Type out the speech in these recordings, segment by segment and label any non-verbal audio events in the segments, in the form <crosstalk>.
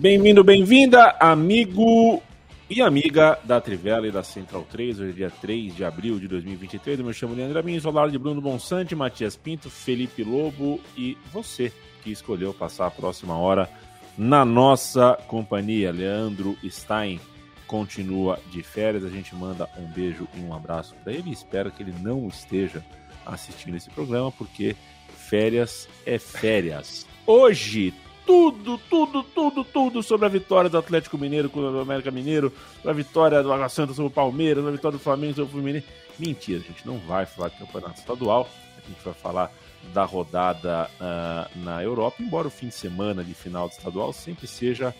Bem-vindo, bem-vinda, amigo e amiga da Trivela e da Central 3. Hoje é dia 3 de abril de 2023. Eu me chamo Leandro Amin, sou lado de Bruno Bonsante, Matias Pinto, Felipe Lobo e você que escolheu passar a próxima hora na nossa companhia. Leandro Stein continua de férias. A gente manda um beijo e um abraço para ele. Espero que ele não esteja assistindo esse programa, porque férias é férias. Hoje tudo, tudo, tudo, tudo sobre a vitória do Atlético Mineiro contra o América Mineiro, a vitória do Água Santa sobre o Palmeiras, a vitória do Flamengo sobre o Fluminense. Mentira, a gente não vai falar de campeonato estadual, a gente vai falar da rodada uh, na Europa, embora o fim de semana de final do estadual sempre seja,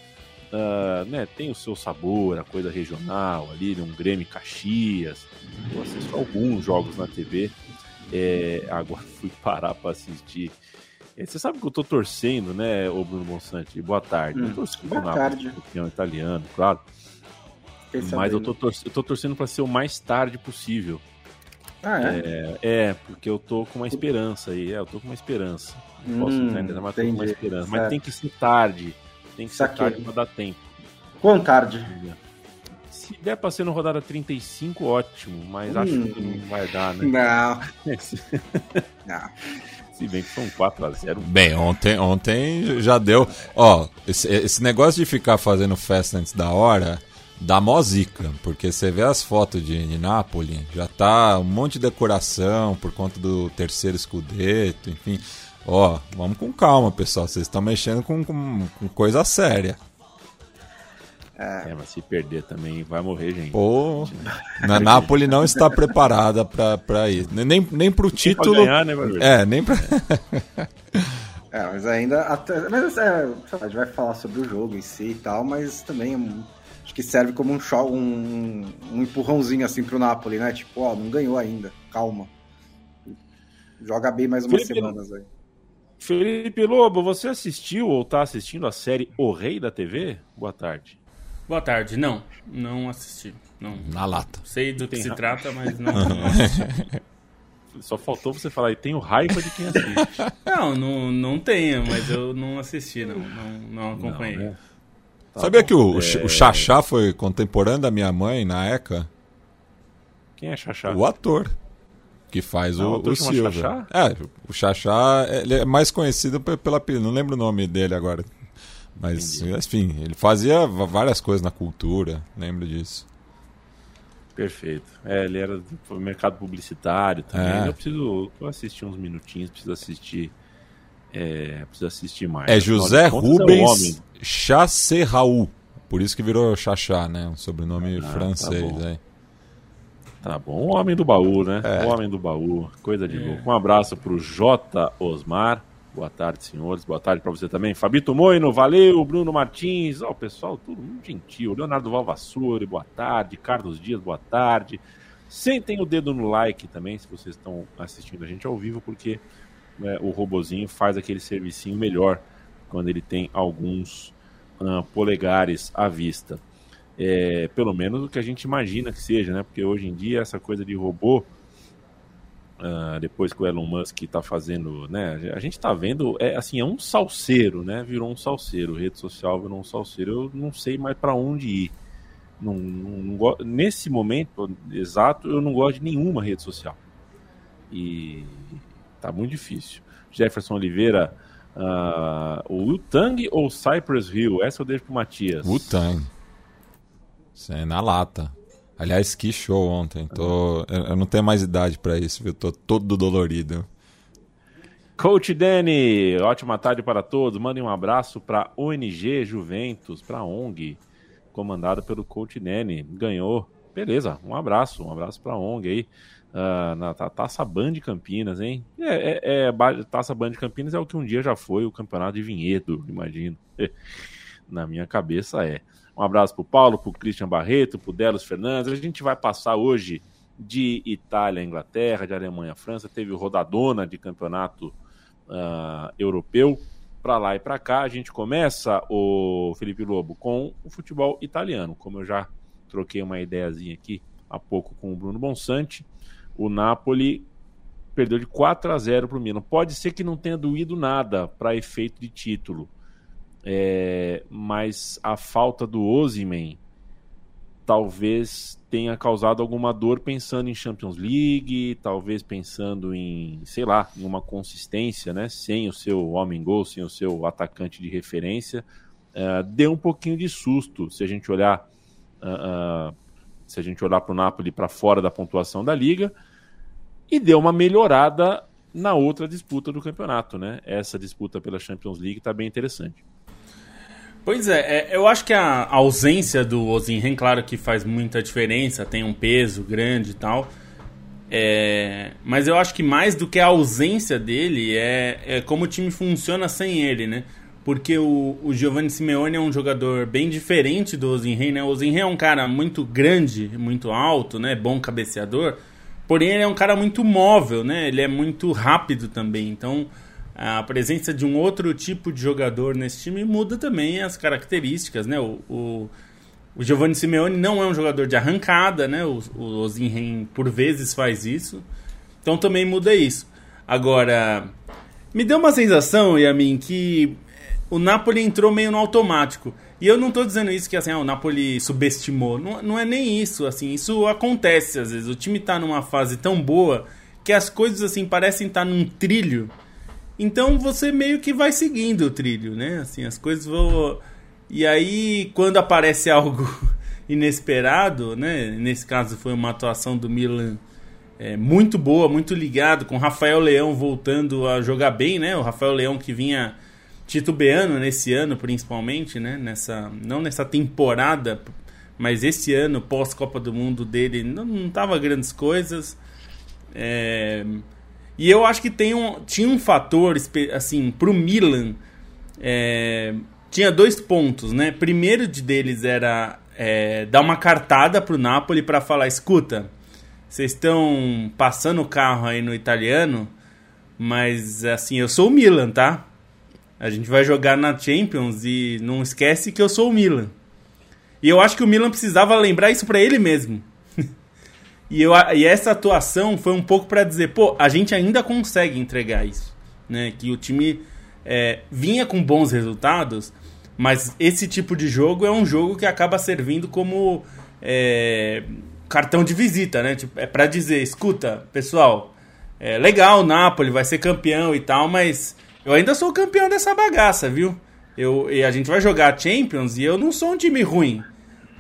uh, né, tem o seu sabor, a coisa regional ali, um Grêmio Caxias, eu assisto alguns jogos na TV, é, agora <laughs> fui parar para assistir você sabe que eu tô torcendo, né, ô Bruno Monsante? Boa tarde. Hum, eu torço boa tarde. campeão italiano, claro. Mas eu tô, torcendo, eu tô torcendo para ser o mais tarde possível. Ah, é? é? é? porque eu tô com uma esperança aí. É, eu tô com uma esperança. Não posso hum, entender, mas tô com uma esperança. Certo. Mas tem que ser tarde. Tem que ser tarde pra dar tempo. Quão tarde? Se der pra ser no rodada 35, ótimo. Mas hum. acho que não vai dar, né? Não. <laughs> não. Se bem que são 4 a 0 Bem, ontem, ontem já deu. Ó, esse, esse negócio de ficar fazendo festa antes da hora dá mó zica, porque você vê as fotos de, de Nápoles, já tá um monte de decoração por conta do terceiro escudeto, enfim. Ó, vamos com calma, pessoal. Vocês estão mexendo com, com, com coisa séria. É. é, mas se perder também vai morrer, gente. Pô, na Napoli não está preparada para isso. Nem, nem pro título. Ganhar, né, é, nem pra. <laughs> é, mas ainda. Até, mas é, a gente vai falar sobre o jogo em si e tal, mas também acho que serve como um, show, um, um empurrãozinho assim pro Napoli, né? Tipo, ó, não ganhou ainda, calma. Joga bem mais umas Felipe, semanas aí. Felipe Lobo, você assistiu ou está assistindo a série O Rei da TV? Boa tarde. Boa tarde. Não, não assisti. Não. Na lata. Sei do que se trata, mas não, não <laughs> assisti. Só faltou você falar, e tenho raiva de quem assiste. <laughs> não, não, não tenho, mas eu não assisti, não. Não, não acompanhei. Não, né? tá Sabia bom. que o, é... o Xaxá foi contemporâneo da minha mãe na ECA? Quem é Xaxá? O ator. Que faz não, o, o Silva. Xaxá? É, o Xaxá ele é mais conhecido pela. Não lembro o nome dele agora. Mas, Entendi. enfim, ele fazia várias coisas na cultura, lembro disso. Perfeito. É, ele era do mercado publicitário também. É. Eu preciso. Eu assisti uns minutinhos, preciso assistir. É, preciso assistir mais. É José é Rubens é Chasserraú. Por isso que virou Chachá, né? Um sobrenome ah, tá francês. Tá bom. Tá bom. O homem do baú, né? É. O homem do baú. Coisa de é. louco. Um abraço pro J. Osmar. Boa tarde, senhores. Boa tarde para você também. Fabito Moino, valeu. Bruno Martins, ó, oh, pessoal, tudo muito gentil. Leonardo Valvassori, boa tarde. Carlos Dias, boa tarde. Sentem o dedo no like também, se vocês estão assistindo a gente ao vivo, porque né, o robozinho faz aquele servicinho melhor quando ele tem alguns uh, polegares à vista. É, pelo menos o que a gente imagina que seja, né? Porque hoje em dia essa coisa de robô Uh, depois que o Elon Musk está fazendo, né? A gente está vendo, é assim, é um salseiro, né? Virou um salseiro, rede social virou um salseiro. Eu não sei mais para onde ir. Não, não, não, nesse momento exato, eu não gosto de nenhuma rede social. E tá muito difícil. Jefferson Oliveira, uh, o Utang ou Cypress Hill? Essa eu deixo pro Matias. Utang. Isso é na lata. Aliás, que show ontem. Tô, eu não tenho mais idade para isso, viu? Tô todo dolorido. Coach Danny, ótima tarde para todos. Mandem um abraço para ONG Juventus, para ONG, comandada pelo Coach Danny. Ganhou Beleza, um abraço, um abraço para ONG aí. Uh, na Taça Band Campinas, hein? É, é, é, Taça Band Campinas é o que um dia já foi o campeonato de Vinhedo, imagino. <laughs> na minha cabeça é. Um abraço pro Paulo, pro Christian Barreto, pro Delos Fernandes. A gente vai passar hoje de Itália Inglaterra, de Alemanha França. Teve o rodadona de campeonato uh, europeu. Para lá e para cá, a gente começa, o Felipe Lobo, com o futebol italiano. Como eu já troquei uma ideiazinha aqui há pouco com o Bruno Bonsante, o Napoli perdeu de 4 a 0 para o Milan. Pode ser que não tenha doído nada para efeito de título, é, mas a falta do Ozyman talvez tenha causado alguma dor pensando em Champions League, talvez pensando em, sei lá, em uma consistência, né? Sem o seu homem gol, sem o seu atacante de referência, uh, deu um pouquinho de susto se a gente olhar, uh, se a gente olhar para o Napoli para fora da pontuação da liga, e deu uma melhorada na outra disputa do campeonato, né? Essa disputa pela Champions League está bem interessante. Pois é, é, eu acho que a ausência do Ozinhen, claro que faz muita diferença, tem um peso grande e tal. É, mas eu acho que mais do que a ausência dele é, é como o time funciona sem ele, né? Porque o, o Giovanni Simeone é um jogador bem diferente do Ozinhen, né? O Ozinhen é um cara muito grande, muito alto, né? Bom cabeceador. Porém, ele é um cara muito móvel, né? Ele é muito rápido também. Então, a presença de um outro tipo de jogador nesse time muda também as características, né? O, o, o Giovanni Simeone não é um jogador de arrancada, né? O, o Ozinhen por vezes faz isso, então também muda isso. Agora, me deu uma sensação, Yamin, que o Napoli entrou meio no automático. E eu não estou dizendo isso que assim, ah, o Napoli subestimou. Não, não é nem isso, assim, isso acontece às vezes. O time está numa fase tão boa que as coisas assim parecem estar tá num trilho então você meio que vai seguindo o trilho, né? Assim, as coisas vão. E aí, quando aparece algo <laughs> inesperado, né? Nesse caso foi uma atuação do Milan é, muito boa, muito ligado, com Rafael Leão voltando a jogar bem, né? O Rafael Leão que vinha titubeando nesse ano, principalmente, né? Nessa, não nessa temporada, mas esse ano, pós-Copa do Mundo dele, não, não tava grandes coisas. É, e eu acho que tem um, tinha um fator, assim, pro Milan. É, tinha dois pontos, né? Primeiro de deles era é, dar uma cartada pro Napoli para falar: escuta, vocês estão passando o carro aí no italiano, mas assim, eu sou o Milan, tá? A gente vai jogar na Champions e não esquece que eu sou o Milan. E eu acho que o Milan precisava lembrar isso para ele mesmo. E, eu, e essa atuação foi um pouco para dizer, pô, a gente ainda consegue entregar isso. Né? Que o time é, vinha com bons resultados, mas esse tipo de jogo é um jogo que acaba servindo como é, cartão de visita, né? Tipo, é para dizer, escuta, pessoal, é legal, o Napoli vai ser campeão e tal, mas eu ainda sou campeão dessa bagaça, viu? Eu, e a gente vai jogar Champions e eu não sou um time ruim.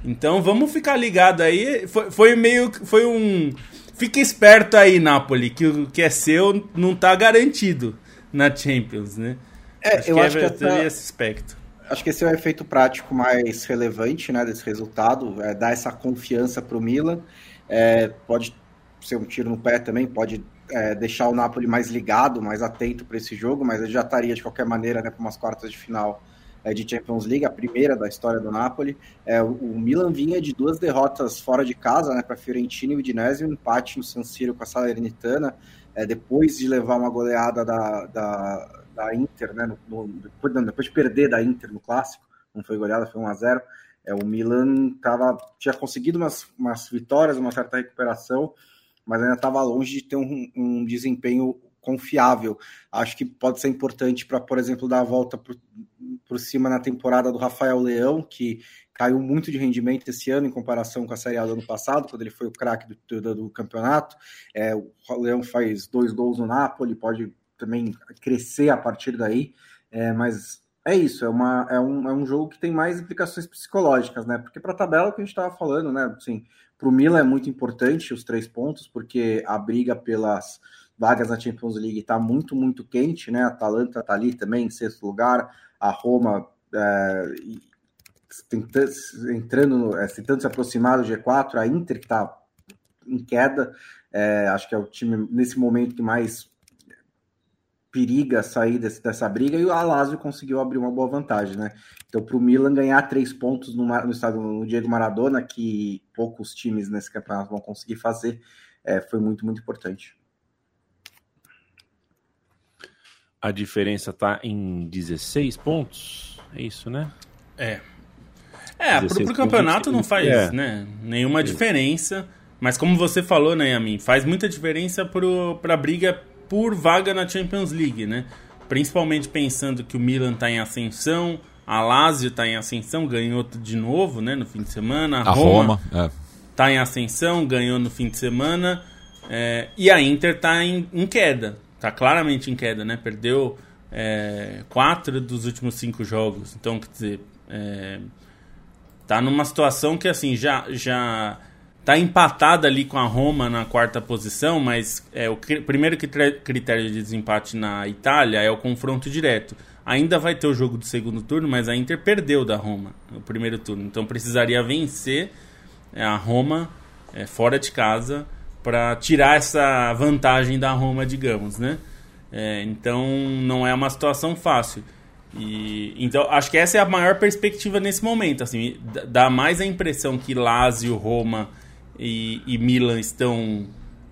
Então vamos ficar ligado aí. Foi, foi meio. Foi um. Fica esperto aí, Napoli, que o que é seu não está garantido na Champions, né? É, acho eu que acho é, que essa, esse aspecto. Acho que esse é o efeito prático mais relevante né, desse resultado, é dar essa confiança para o Milan. É, pode ser um tiro no pé também, pode é, deixar o Napoli mais ligado, mais atento para esse jogo, mas ele já estaria de qualquer maneira né, para umas quartas de final de Champions League, a primeira da história do Napoli. É, o, Milan vinha de duas derrotas fora de casa, né, para Fiorentina e Udinese, um empate no San Siro com a Salernitana, é, depois de levar uma goleada da, da, da Inter, né, no, no, depois, não, depois de perder da Inter no Clássico, não foi goleada, foi 1 a 0 é, o Milan tava, tinha conseguido umas, umas vitórias, uma certa recuperação, mas ainda estava longe de ter um, um desempenho confiável. Acho que pode ser importante para, por exemplo, dar a volta por cima na temporada do Rafael Leão, que caiu muito de rendimento esse ano em comparação com a Série A do ano passado, quando ele foi o craque do, do, do, campeonato. É, o Leão faz dois gols no Napoli, pode também crescer a partir daí, é, mas é isso, é, uma, é, um, é um jogo que tem mais implicações psicológicas, né? Porque para a tabela que a gente estava falando, né? Assim, para o Milan é muito importante os três pontos, porque a briga pelas vagas na Champions League está muito, muito quente, né? A Atalanta está ali também em sexto lugar, a Roma é, entrando, é, tentando se aproximar do G4, a Inter que está em queda, é, acho que é o time nesse momento que mais periga sair desse, dessa briga e o Alásio conseguiu abrir uma boa vantagem, né? Então, para o Milan ganhar três pontos no, no estado Diego Maradona, que poucos times nesse campeonato vão conseguir fazer, é, foi muito, muito importante. A diferença está em 16 pontos, é isso, né? É. É, pro, pro campeonato não faz é. né, nenhuma diferença. Mas como você falou, né, Yamin, faz muita diferença para a briga por vaga na Champions League, né? Principalmente pensando que o Milan está em ascensão, a Lazio está em ascensão, ganhou de novo, né, no fim de semana. A, a Roma está é. em ascensão, ganhou no fim de semana. É, e a Inter está em, em, queda, está claramente em queda, né? Perdeu é, quatro dos últimos cinco jogos. Então, quer dizer, é, tá numa situação que assim já já Está empatada ali com a Roma na quarta posição, mas é o primeiro critério de desempate na Itália é o confronto direto. Ainda vai ter o jogo do segundo turno, mas a Inter perdeu da Roma no primeiro turno. Então precisaria vencer é, a Roma é, fora de casa para tirar essa vantagem da Roma, digamos, né? É, então não é uma situação fácil. E, então acho que essa é a maior perspectiva nesse momento. Assim, dá mais a impressão que Lazio, Roma e, e Milan estão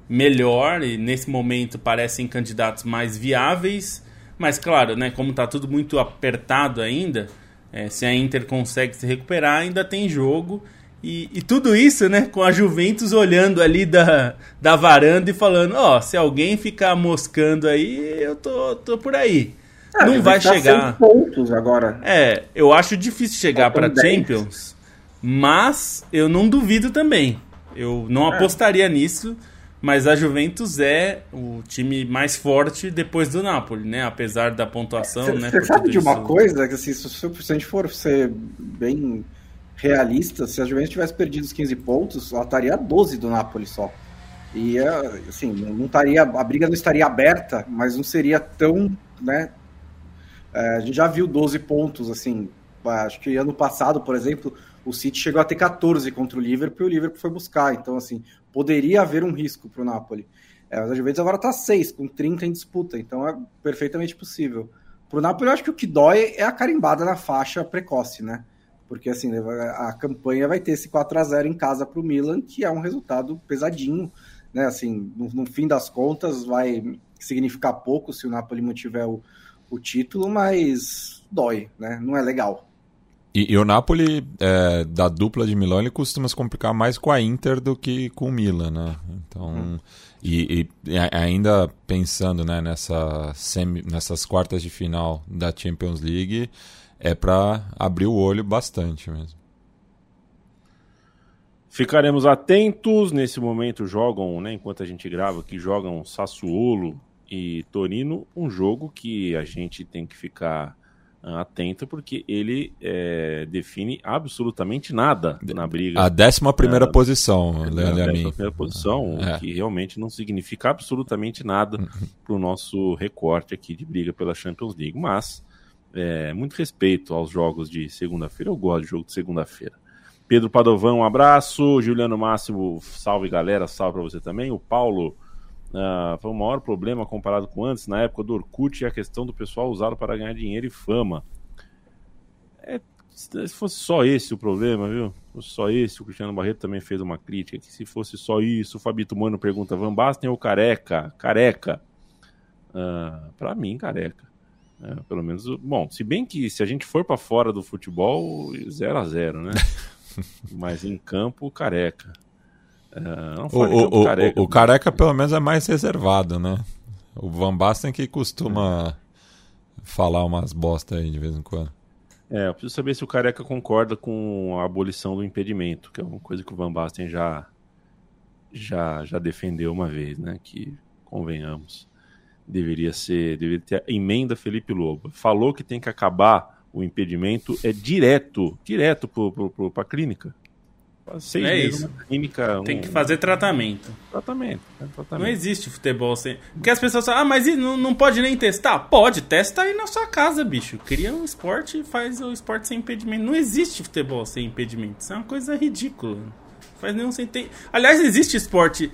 melhor e nesse momento parecem candidatos mais viáveis. Mas claro, né, como está tudo muito apertado ainda, é, se a Inter consegue se recuperar, ainda tem jogo. E, e, tudo isso, né, com a Juventus olhando ali da, da varanda e falando, ó, oh, se alguém ficar moscando aí, eu tô, tô por aí. Ah, não vai tá chegar. pontos agora. É, eu acho difícil chegar para Champions, mas eu não duvido também. Eu não é. apostaria nisso, mas a Juventus é o time mais forte depois do Napoli, né? Apesar da pontuação, cê, né? Você sabe de uma isso... coisa que assim, se, se a gente for ser bem realista, se a Juventus tivesse perdido os 15 pontos, ela estaria a 12 do Napoli só. E assim, não estaria, a briga não estaria aberta, mas não seria tão, né? É, a gente já viu 12 pontos, assim, acho que ano passado, por exemplo, o City chegou a ter 14 contra o Liverpool e o Liverpool foi buscar. Então, assim, poderia haver um risco para o Napoli. É, mas a Juventus agora está 6, com 30 em disputa, então é perfeitamente possível. Para o Napoli, eu acho que o que dói é a carimbada na faixa precoce, né? Porque, assim, a campanha vai ter esse 4 a 0 em casa para o Milan, que é um resultado pesadinho, né? Assim, no, no, fim das contas, vai significar pouco se o Napoli mantiver o, o título, mas dói, né? Não é legal. E, e, o Napoli, é, da dupla de Milão, ele costuma se complicar mais com a Inter do que com o Milan, né? Então, hum. e, e, ainda pensando né, nessa semi, nessas quartas de final da Champions League, é para abrir o olho bastante mesmo. Ficaremos atentos. Nesse momento jogam, né, enquanto a gente grava aqui, jogam Sassuolo e Torino, um jogo que a gente tem que ficar atento, porque ele é, define absolutamente nada na briga. A décima primeira é, posição, Leandro A décima primeira posição, é. que realmente não significa absolutamente nada uhum. para o nosso recorte aqui de briga pela Champions League. Mas, é, muito respeito aos jogos de segunda-feira, eu gosto de jogo de segunda-feira. Pedro Padovão, um abraço. Juliano Máximo, salve galera, salve para você também. O Paulo Uh, foi o maior problema comparado com antes, na época do Orkut, a questão do pessoal usá-lo para ganhar dinheiro e fama. É, se fosse só esse o problema, viu? Se fosse só esse, o Cristiano Barreto também fez uma crítica. Que se fosse só isso, o Fabito Mano pergunta: Van Basten ou careca? Careca. Uh, para mim, careca. É, pelo menos, bom, se bem que se a gente for para fora do futebol, 0 a 0 né? <laughs> Mas em campo, careca. Uh, o, o, o, careca, o, careca, pelo menos, é mais reservado, né? O Van Basten que costuma falar umas bosta aí de vez em quando. É, eu preciso saber se o Careca concorda com a abolição do impedimento, que é uma coisa que o Van Basten já, já, já defendeu uma vez, né? Que, convenhamos, deveria ser, deveria ter a emenda Felipe Lobo. Falou que tem que acabar o impedimento, é direto, direto para a clínica. Seis É isso. clínica. Tem um- que fazer tratamento. Tratamento. né? Não tratamento. existe futebol sem. Porque as pessoas falam, ah, mas não, não pode nem testar? Pode, testa aí na sua casa, bicho. Cria um esporte e faz o esporte sem impedimento. Não existe futebol sem impedimento. Isso é uma coisa ridícula. Não faz nenhum sentido. Aliás, existe esporte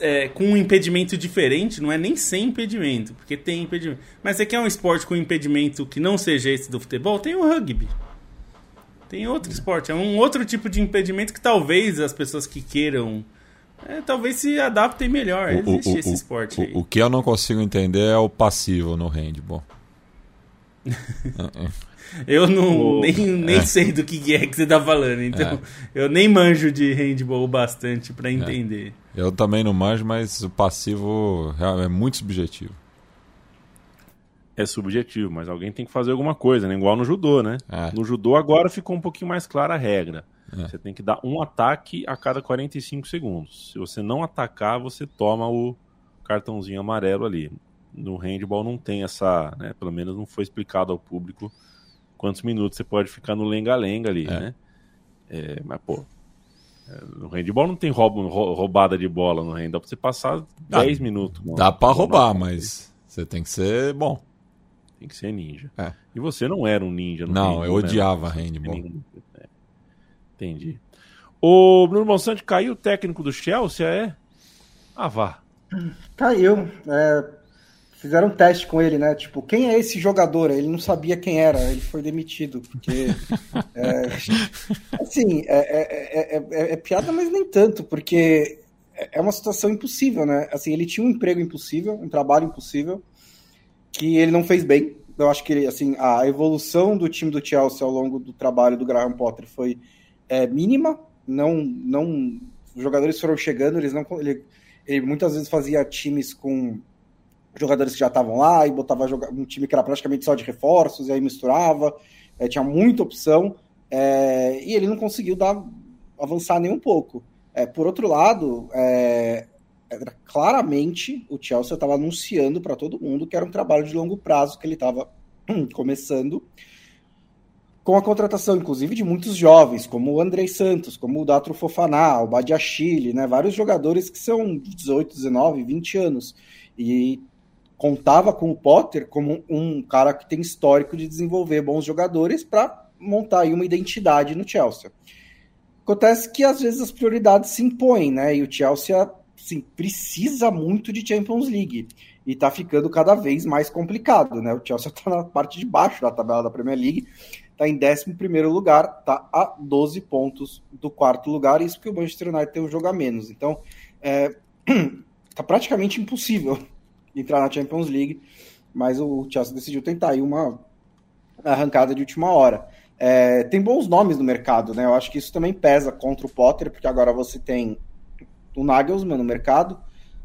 é, com um impedimento diferente, não é nem sem impedimento, porque tem impedimento. Mas você quer um esporte com impedimento que não seja esse do futebol? Tem o rugby. Tem outro esporte, é um outro tipo de impedimento que talvez as pessoas que queiram. é, talvez se adaptem melhor. O- o- Existe o- esse o- esporte aí. O, o que eu não consigo entender é o passivo no handball. <laughs> Eu não O- nem, nem É. sei do que é que você tá falando, então eu nem manjo de handball bastante pra entender. Eu também não manjo, mas o passivo é muito subjetivo. É subjetivo, mas alguém tem que fazer alguma coisa, né? Igual no judô, né? É. No judô agora ficou um pouquinho mais clara a regra. É. Você tem que dar um ataque a cada 45 segundos. Se você não atacar, você toma o cartãozinho amarelo ali. No handball não tem essa, né? Pelo menos não foi explicado ao público quantos minutos você pode ficar no lenga-lenga ali, É. né? É, mas, pô, no handball não tem roubo- rou- roubada de bola no handball. Dá pra você passar 10 minutos. mano. Dá pra roubar, mas você tem que ser bom. Tem que ser ninja. É. E você não era um ninja no Não, eu handball, né? odiava handball. É. Entendi. O Bruno Monsanto caiu o técnico do Chelsea, é? Ah, vá. Caiu. É, fizeram um teste com ele, né? Tipo, quem é esse jogador? Ele não sabia quem era, ele foi demitido. Porque. <laughs> é, assim, é, é- é- é- é piada, mas nem tanto, porque é é uma situação impossível, né? Assim, ele tinha um emprego impossível, um trabalho impossível, que ele não fez bem. Eu acho que assim, a evolução do time do Chelsea ao longo do trabalho do Graham Potter foi é, mínima. Não, não, os jogadores foram chegando, eles não, ele, ele muitas vezes fazia times com jogadores que já estavam lá e botava um time que era praticamente só de reforços e aí misturava, é, tinha muita opção é, e ele não conseguiu dar avançar nem um pouco. É, por outro lado, claramente o Chelsea estava anunciando para todo mundo que era um trabalho de longo prazo que ele estava <clears throat> começando com a contratação, inclusive, de muitos jovens, como o Andrei Santos, como o Datro Fofaná, o Badiachile, né? Vários jogadores que são 18, 19, 20 anos. E contava com o Potter como um cara que tem histórico de desenvolver bons jogadores para montar aí uma identidade no Chelsea. Acontece que às vezes as prioridades se impõem, né? E o Chelsea assim, precisa muito de Champions League e tá ficando cada vez mais complicado, né? O Chelsea <laughs> tá na parte de baixo da tabela da Premier League, tá em 11 lugar, tá a 12 pontos do quarto lugar, isso porque o Manchester United tem um jogo a menos. Então, é, <clears throat> tá praticamente impossível entrar na Champions League, mas o Chelsea decidiu tentar aí uma arrancada de última hora. É, tem bons nomes no mercado, né? Eu acho que isso também pesa contra o Potter, porque agora você tem o Nagelsmann no mercado,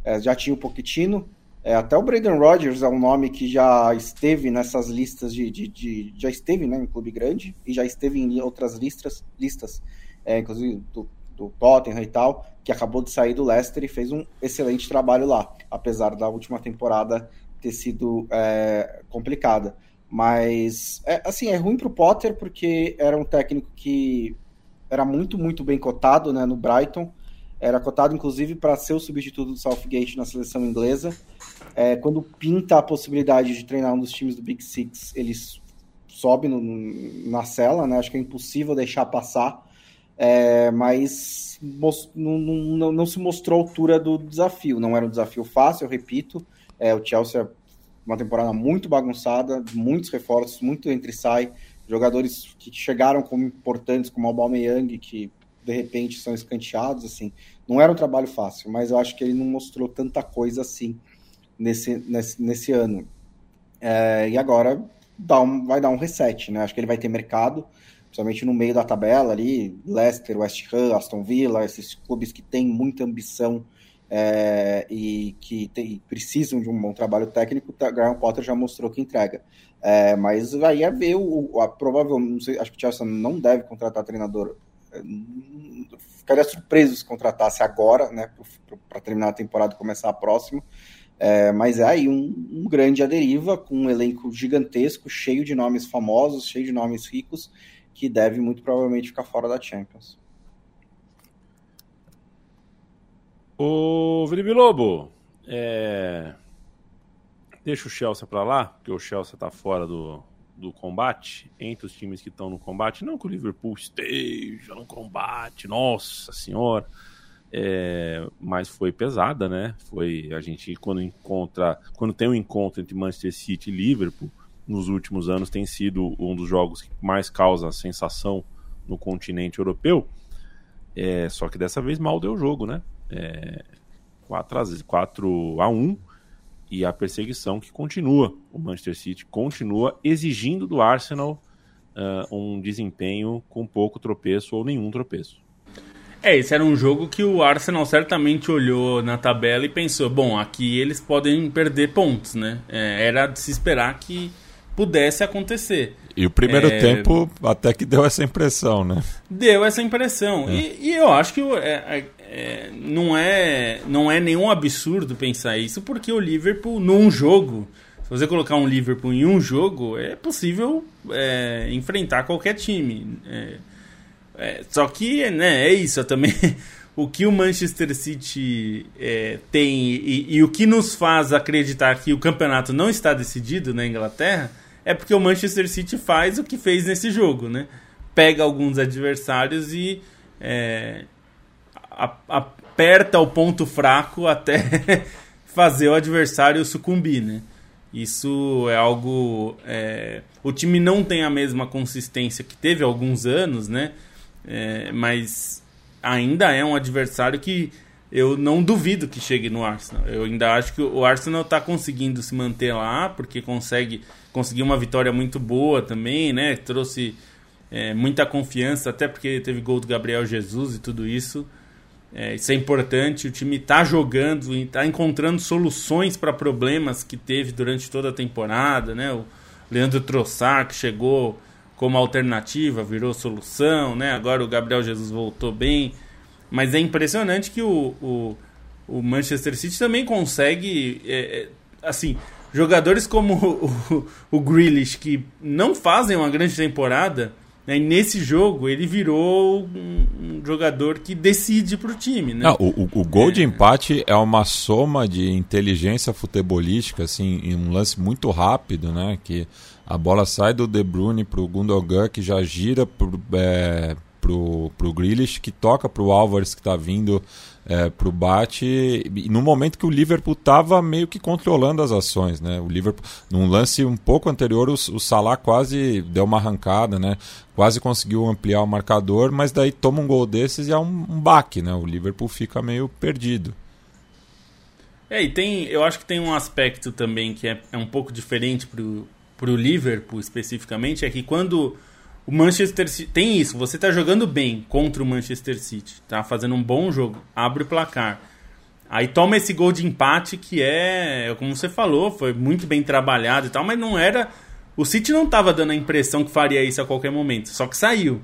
é, já tinha o Pochettino, é, até o Braden Rodgers é um nome que já esteve nessas listas de, de, de- já esteve né, em clube grande e já esteve em outras listas, listas é, inclusive do, do Tottenham e tal, que acabou de sair do Leicester e fez um excelente trabalho lá, apesar da última temporada ter sido é, complicada. Mas, é, assim, é ruim pro Potter porque era um técnico que era muito, muito bem cotado né, no Brighton. Era cotado, inclusive, para ser o substituto do Southgate na seleção inglesa. É, quando pinta a possibilidade de treinar um dos times do Big Six, ele sobe no- na cela, né? Acho que é impossível deixar passar. É, mas não, não- não- se mostrou a altura do desafio. Não era um desafio fácil, eu repito. É, o Chelsea uma temporada muito bagunçada, muitos reforços, muito entre sai, jogadores que chegaram como importantes, como o Aubameyang, que de repente são escanteados, assim. Não era um trabalho fácil, mas eu acho que ele não mostrou tanta coisa assim nesse, nesse, nesse ano. É, e agora dá um, vai dar um reset, né? Acho que ele vai ter mercado, principalmente no meio da tabela ali, Leicester, West Ham, Aston Villa, esses clubes que têm muita ambição é, e que tem- precisam de um bom trabalho técnico, o Graham Potter já mostrou que entrega. É, mas aí é ver o, a provável, não sei, acho que o Chelsea não deve contratar treinador. Hum, Ficaria surpreso se contratasse agora, né, para terminar a temporada e começar a próxima. É, mas é aí um, um grande à deriva, com um elenco gigantesco, cheio de nomes famosos, cheio de nomes ricos, que deve muito provavelmente ficar fora da Champions. Ô, Felipe Lobo, é... deixa o Chelsea para lá, porque o Chelsea tá fora do, do combate, entre os times que estão no combate. Não que o Liverpool esteja no combate, nossa senhora. É, mas foi pesada, né? Foi a gente quando encontra, quando tem um encontro entre Manchester City e Liverpool, nos últimos anos tem sido um dos jogos que mais causa sensação no continente europeu. É, só que dessa vez mal deu o jogo, né? É, 4, a, 4 a 1 e a perseguição que continua. O Manchester City continua exigindo do Arsenal uh, um desempenho com pouco tropeço ou nenhum tropeço. É, esse era um jogo que o Arsenal certamente olhou na tabela e pensou: bom, aqui eles podem perder pontos, né? É, era de se esperar que pudesse acontecer. E o primeiro é... tempo até que deu essa impressão, né? Deu essa impressão. É. E, e, eu acho que é, é, não, é, não é nenhum absurdo pensar isso, porque o Liverpool, num jogo, se você colocar um Liverpool em um jogo, é possível é, enfrentar qualquer time. É, é, só que né, é isso, também <laughs> o que o Manchester City é, tem e, e, o que nos faz acreditar que o campeonato não está decidido na Inglaterra é porque o Manchester City faz o que fez nesse jogo, né? Pega alguns adversários e é, aperta o ponto fraco até <laughs> fazer o adversário sucumbir, né? Isso é algo. É, o time não tem a mesma consistência que teve há alguns anos, né? É, mas ainda é um adversário que eu não duvido que chegue no Arsenal. Eu ainda acho que o Arsenal está conseguindo se manter lá, porque consegue conseguir uma vitória muito boa também, né? Trouxe é, muita confiança, até porque teve gol do Gabriel Jesus e tudo isso. É, isso é importante. O time está jogando, está encontrando soluções para problemas que teve durante toda a temporada, né? O Leandro Trossard que chegou como alternativa, virou solução, né? Agora o Gabriel Jesus voltou bem. Mas é impressionante que o, o, o Manchester City também consegue, é, é assim, jogadores como o, o, o Grealish, que não fazem uma grande temporada, né, nesse jogo ele virou um, jogador que decide para o time. Né? Não, o, o, gol é. de empate é uma soma de inteligência futebolística, assim, em um lance muito rápido, né? Que a bola sai do De Bruyne pro Gundogan, que já gira pro, é, pro, pro Grealish, que toca pro Álvares, que está vindo é, pro bate e no momento que o Liverpool estava meio que controlando as ações, né? O Liverpool, num lance um pouco anterior, o, o Salah quase deu uma arrancada, né? Quase conseguiu ampliar o marcador, mas daí toma um gol desses e é um, um baque, né? O Liverpool fica meio perdido. É, e tem, eu acho que tem um aspecto também que é, é um pouco diferente pro, pro Liverpool especificamente, é que quando o Manchester City tem isso, você tá jogando bem contra o Manchester City, tá fazendo um bom jogo, abre o placar. Aí toma esse gol de empate que é, como você falou, foi muito bem trabalhado e tal, mas não era. O City não tava dando a impressão que faria isso a qualquer momento, só que saiu.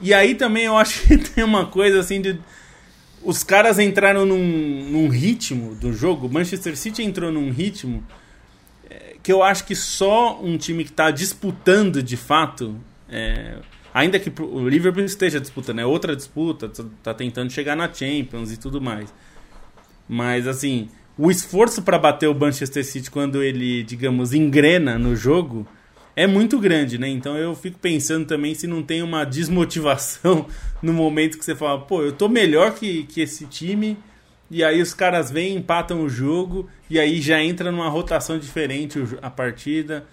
E aí também eu <laughs> acho que tem uma coisa assim de. Os caras entraram num, num ritmo do jogo, o Manchester City entrou num ritmo que eu acho que só um time que está disputando de fato, é, ainda que o Liverpool esteja disputando, é outra disputa, está tentando chegar na Champions e tudo mais. Mas assim, o esforço para bater o Manchester City quando ele, digamos, engrena no jogo é muito grande, né? Então eu fico pensando também se não tem uma desmotivação <laughs> no momento que você fala, pô, eu tô melhor que, que esse time e aí os caras vêm, empatam o jogo, e aí já entra numa rotação diferente a partida.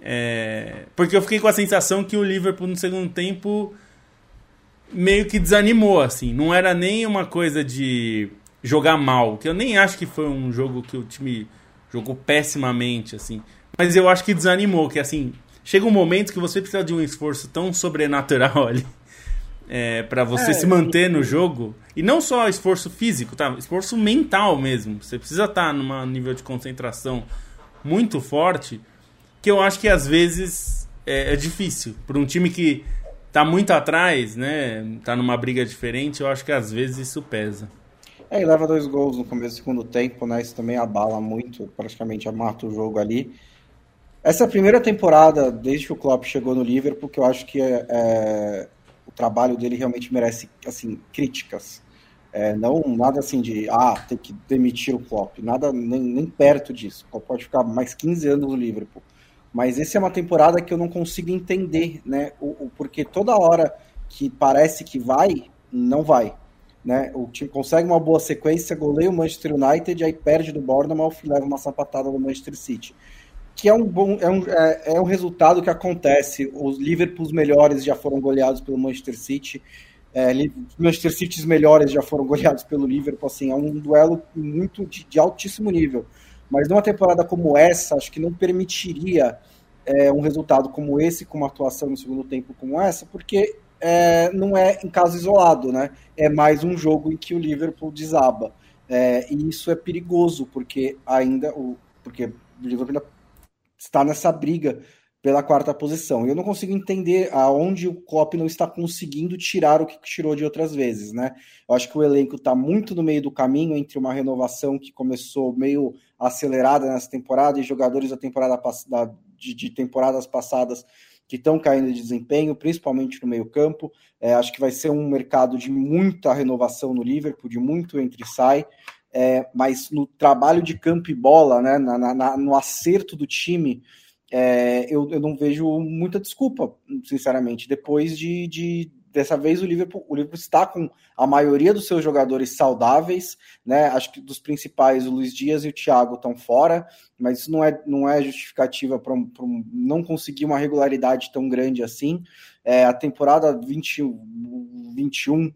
É... Porque eu fiquei com a sensação que o Liverpool no segundo tempo meio que desanimou, assim. Não era nem uma coisa de jogar mal, que eu nem acho que foi um jogo que o time jogou pessimamente, assim. Mas eu acho que desanimou, que assim, chega um momento que você precisa de um esforço tão sobrenatural <laughs> ali é, para você é, se manter no jogo. E não só esforço físico, tá? Esforço mental mesmo. Você precisa estar tá num nível de concentração muito forte, que eu acho que às vezes é, é difícil. Para um time que tá muito atrás, né? Tá numa briga diferente, eu acho que às vezes isso pesa. É, e leva dois gols no começo do segundo tempo, né? Isso também abala muito, praticamente mata o jogo ali. Essa é primeira temporada, desde que o Klopp chegou no Liverpool, que eu acho que é, é o trabalho dele realmente merece assim críticas. É, não nada assim de ah, tem que demitir o Klopp, nada nem, nem perto disso. O Klopp pode ficar mais 15 anos no Liverpool. Mas essa é uma temporada que eu não consigo entender, né? O, o, porque toda hora que parece que vai, não vai. Né? O time consegue uma boa sequência, goleia o Manchester United, aí perde do Bournemouth e leva uma sapatada do Manchester City. Que é um bom é um, é, é um resultado que acontece. Os Liverpools melhores já foram goleados pelo Manchester City. É, Manchester City melhores já foram goleados pelo Liverpool. Assim, é um duelo muito de, de altíssimo nível. Mas numa temporada como essa, acho que não permitiria é, um resultado como esse, com uma atuação no segundo tempo como essa, porque é, não é em caso isolado, né? É mais um jogo em que o Liverpool desaba. É, e isso é perigoso, porque ainda o, porque o Liverpool ainda está nessa briga pela quarta posição. Eu não consigo entender aonde o Klopp não está conseguindo tirar o que tirou de outras vezes, né? Eu acho que o elenco está muito no meio do caminho entre uma renovação que começou meio acelerada nessa temporada e jogadores da temporada da, de, de temporadas passadas que estão caindo de desempenho, principalmente no meio campo. É, acho que vai ser um mercado de muita renovação no Liverpool, de muito entre sai. É, mas no trabalho de campo e bola, né, na, na, no acerto do time, é, eu, eu, não vejo muita desculpa, sinceramente. Depois de, de, dessa vez o Liverpool, o Liverpool está com a maioria dos seus jogadores saudáveis, né? Acho que dos principais, o Luiz Dias e o Thiago estão fora, mas isso não é, não é justificativa para um, um, não conseguir uma regularidade tão grande assim. É, a temporada 20, 21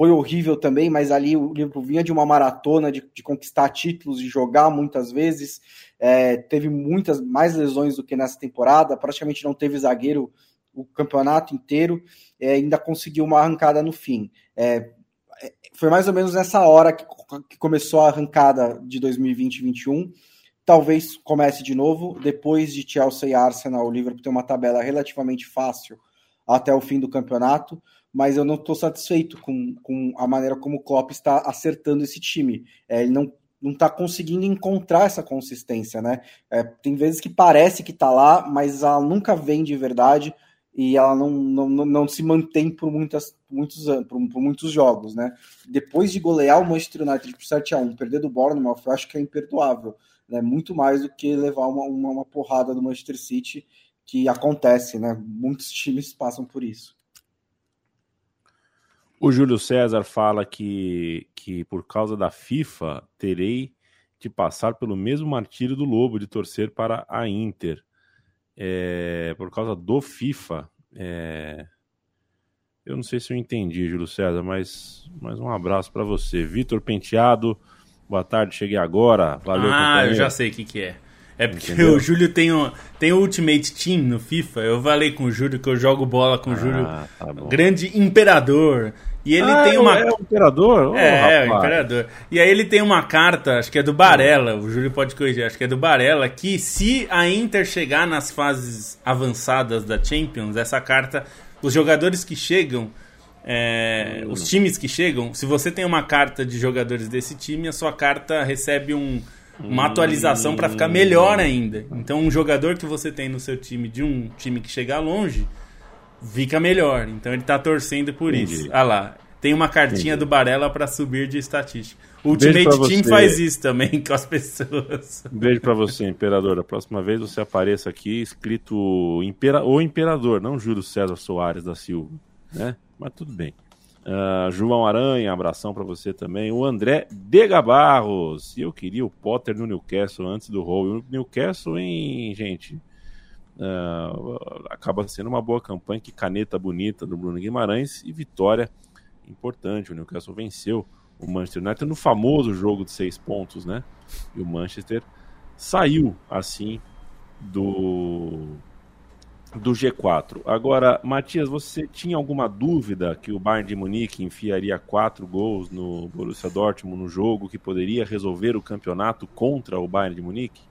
foi horrível também, mas ali o Liverpool vinha de uma maratona de, de conquistar títulos, de jogar muitas vezes, é, teve muitas mais lesões do que nessa temporada, praticamente não teve zagueiro o campeonato inteiro, é, ainda conseguiu uma arrancada no fim. É, é foi mais ou menos nessa hora que, que começou a arrancada de 2020-21. Talvez comece de novo, depois de Chelsea e Arsenal, o Liverpool tem uma tabela relativamente fácil até o fim do campeonato mas eu não estou satisfeito com, com a maneira como o Klopp está acertando esse time. É, ele não não está conseguindo encontrar essa consistência, né? É, tem vezes que parece que está lá, mas ela nunca vem de verdade e ela não, não, não se mantém por, muitas, muitos por, por, muitos jogos, né? Depois de golear o Manchester United por 7 a 1 perder do Bournemouth, eu acho que é imperdoável, né? Muito mais do que levar uma, uma, uma porrada do Manchester City, que acontece, né? Muitos times passam por isso. O Júlio César fala que, que por causa da FIFA terei de passar pelo mesmo martírio do Lobo de torcer para a Inter. É, por causa do FIFA. É, eu não sei se eu entendi, Júlio César, mas, mas um abraço para você. Vitor Penteado, boa tarde, cheguei agora. Valeu, Ah, companheiro. eu já sei o que, que é. É porque Entendeu? o Júlio tem o, tem o Ultimate Team no FIFA. Eu falei com o Júlio que eu jogo bola com o ah, Júlio. Tá grande imperador. E ele ah, tem uma. É o imperador? Oh, é, é, o imperador. E aí ele tem uma carta, acho que é do Barella, o Júlio pode corrigir, acho que é do Barella, que se a Inter chegar nas fases avançadas da Champions, essa carta, os jogadores que chegam. É, hum. Os times que chegam, se você tem uma carta de jogadores desse time, a sua carta recebe um, uma atualização para ficar melhor ainda. Então, um jogador que você tem no seu time de um time que chegar longe fica melhor. Então, ele tá torcendo por Entendi. isso. Ah lá, tem uma cartinha Entendi. do Barella para subir de estatística. O Ultimate Team faz isso também <laughs> com as pessoas. Beijo para você, Imperador. A próxima vez você apareça aqui escrito Impera... o Imperador, não Júlio César Soares da Silva, né? Mas tudo bem. Uh, João Aranha, abração para você também. O André Dega Barros. Eu queria o Potter no Newcastle antes do Roll. O Newcastle, hein, gente? Uh, acaba sendo uma boa campanha. Que caneta bonita do Bruno Guimarães e vitória importante. O Newcastle venceu o Manchester United no famoso jogo de seis pontos, né? E o Manchester saiu assim do do G4. Agora, Matias, você tinha alguma dúvida que o Bayern de Munique enfiaria quatro gols no Borussia Dortmund no jogo que poderia resolver o campeonato contra o Bayern de Munique?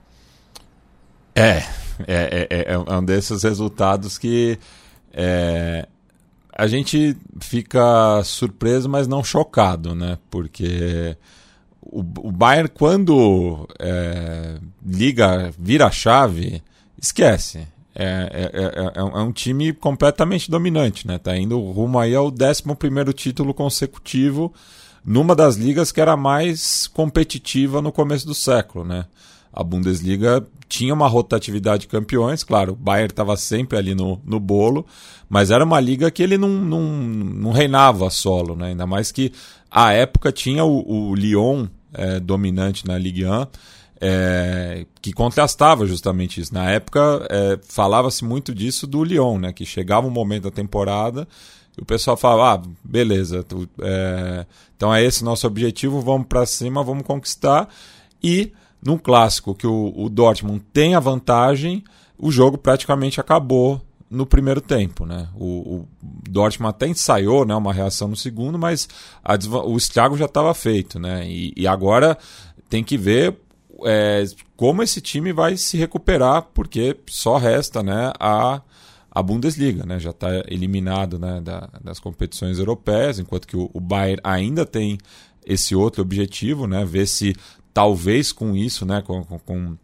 É, é, é, é, é um desses resultados que é, a gente fica surpreso, mas não chocado, né? Porque o, o Bayern, quando é, liga, vira a chave, esquece é, é, é, é, um time completamente dominante, né? Tá indo rumo aí ao 11 título consecutivo numa das ligas que era mais competitiva no começo do século, né? A Bundesliga tinha uma rotatividade de campeões, claro, o Bayern estava sempre ali no, no bolo, mas era uma liga que ele não, não, não reinava solo, né? ainda mais que à época tinha o, o Lyon é, dominante na Ligue 1, é, que contrastava justamente isso. Na época é, falava-se muito disso do Lyon, né? que chegava um momento da temporada o pessoal falava, ah, beleza, tu, é, então é esse nosso objetivo, vamos para cima, vamos conquistar e num clássico que o, o Dortmund tem a vantagem, o jogo praticamente acabou no primeiro tempo, né? O, o Dortmund até ensaiou, né, uma reação no segundo, mas a, o estrago já estava feito, né? E, e, agora tem que ver é, como esse time vai se recuperar, porque só resta, né, a a Bundesliga, né? Já está eliminado, né, da, das competições europeias, enquanto que o, o Bayern ainda tem esse outro objetivo, né? Ver se talvez com isso, né, com, com, com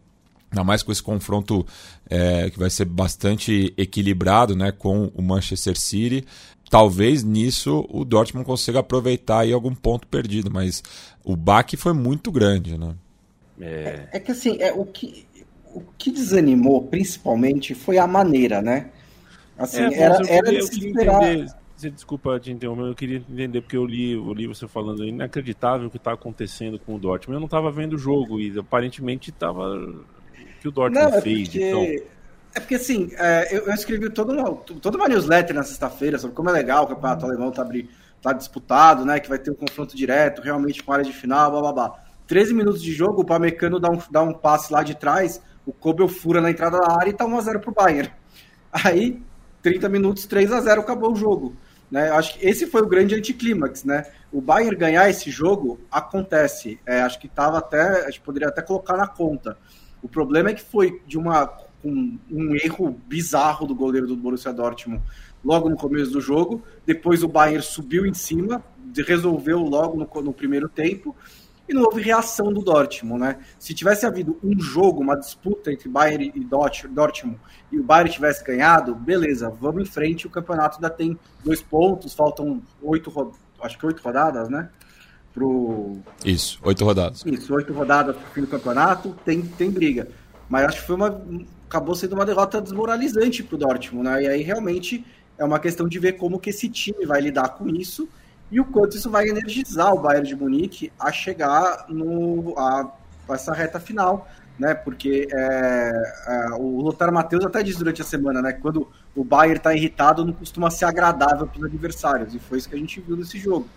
ainda mais com esse confronto é, que vai ser bastante equilibrado, né, com o Manchester City, talvez nisso o Dortmund consiga aproveitar aí algum ponto perdido, mas o baque foi muito grande, né? É, é que assim, é, o, que, o que desanimou principalmente foi a maneira, né? Assim, é, era, era de se esperar. Você, desculpa te interromper, eu queria entender, porque eu li, eu li você falando, é inacreditável o que está acontecendo com o Dortmund. Eu não estava vendo o jogo e aparentemente estava o que o Dortmund não, é fez. Porque... Então... É porque assim, é, eu, eu, escrevi toda uma, toda uma newsletter na sexta-feira sobre como é legal o campeonato uhum. alemão tá, tá disputado, né? Que vai ter um confronto direto, realmente com área de final, blá blá blá. 13 minutos de jogo, o Pamecano dá um, dá um passe lá de trás, o Kobel fura na entrada da área e tá 1x0 pro Bayern. Aí, 30 minutos, 3 a 0 acabou o jogo. Né? Acho que esse foi o grande anticlímax, né? O Bayern ganhar esse jogo acontece. É, acho que tava até, a gente poderia até colocar na conta. O problema é que foi de uma um, um erro bizarro do goleiro do Borussia Dortmund logo no começo do jogo. Depois o Bayern subiu em cima, resolveu logo no, no primeiro tempo e não houve reação do Dortmund, né? Se tivesse havido um jogo, uma disputa entre Bayern e Dortmund, e o Bayern tivesse ganhado, beleza, vamos em frente, o campeonato ainda tem dois pontos, faltam oito, acho que oito rodadas, né? Pro... Isso, oito rodadas. Isso, oito rodadas pro fim do campeonato, tem, tem briga. Mas acho que foi uma. acabou sendo uma derrota desmoralizante pro Dortmund, né? E aí realmente é uma questão de ver como que esse time vai lidar com isso e o quanto isso vai energizar o Bayern de Munique a chegar no a, a essa reta final, né? Porque é, é, o Lothar Matheus até disse durante a semana, né? Quando o Bayern está irritado, não costuma ser agradável para os adversários, e foi isso que a gente viu nesse jogo.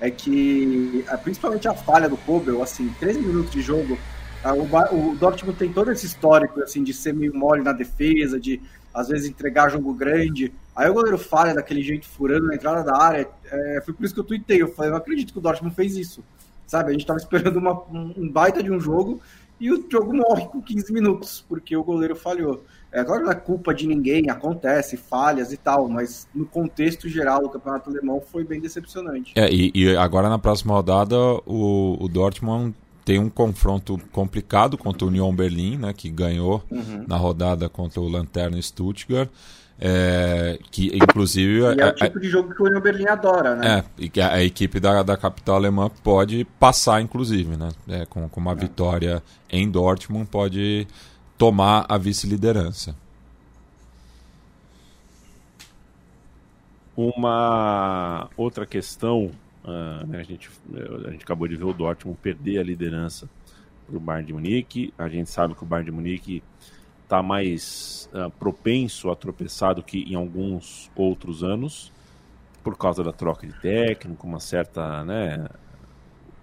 É que, é, principalmente a falha do Kobel, assim, 13 minutos de jogo, o, o Dortmund tem todo esse histórico, assim, de ser meio mole na defesa, de às vezes entregar jogo grande. Aí o goleiro falha daquele jeito, furando na entrada da área. É, foi por isso que eu tuitei. Eu falei, não acredito que o Dortmund fez isso. Sabe, a gente estava esperando uma, um baita de um jogo e o jogo morre com 15 minutos, porque o goleiro falhou. É, claro, não é culpa de ninguém, acontece, falhas e tal, mas no contexto geral do campeonato alemão foi bem decepcionante. É, e, e agora na próxima rodada o, o Dortmund tem um confronto complicado contra o Union Berlim, né, que ganhou uhum. na rodada contra o Lanterna Stuttgart. É, que inclusive. E é o tipo a, de jogo que o Union Berlim adora, né? É, e que a, a, equipe da, da capital alemã pode passar, inclusive, né? É, com, com uma é. vitória em Dortmund, pode tomar a vice-liderança. Uma outra questão Uh, né, a, gente, a gente acabou de ver o Dortmund perder a liderança para o Bayern de Munique. A gente sabe que o Bayern de Munique está mais uh, propenso a tropeçar do que em alguns outros anos, por causa da troca de técnico, uma certa. Né,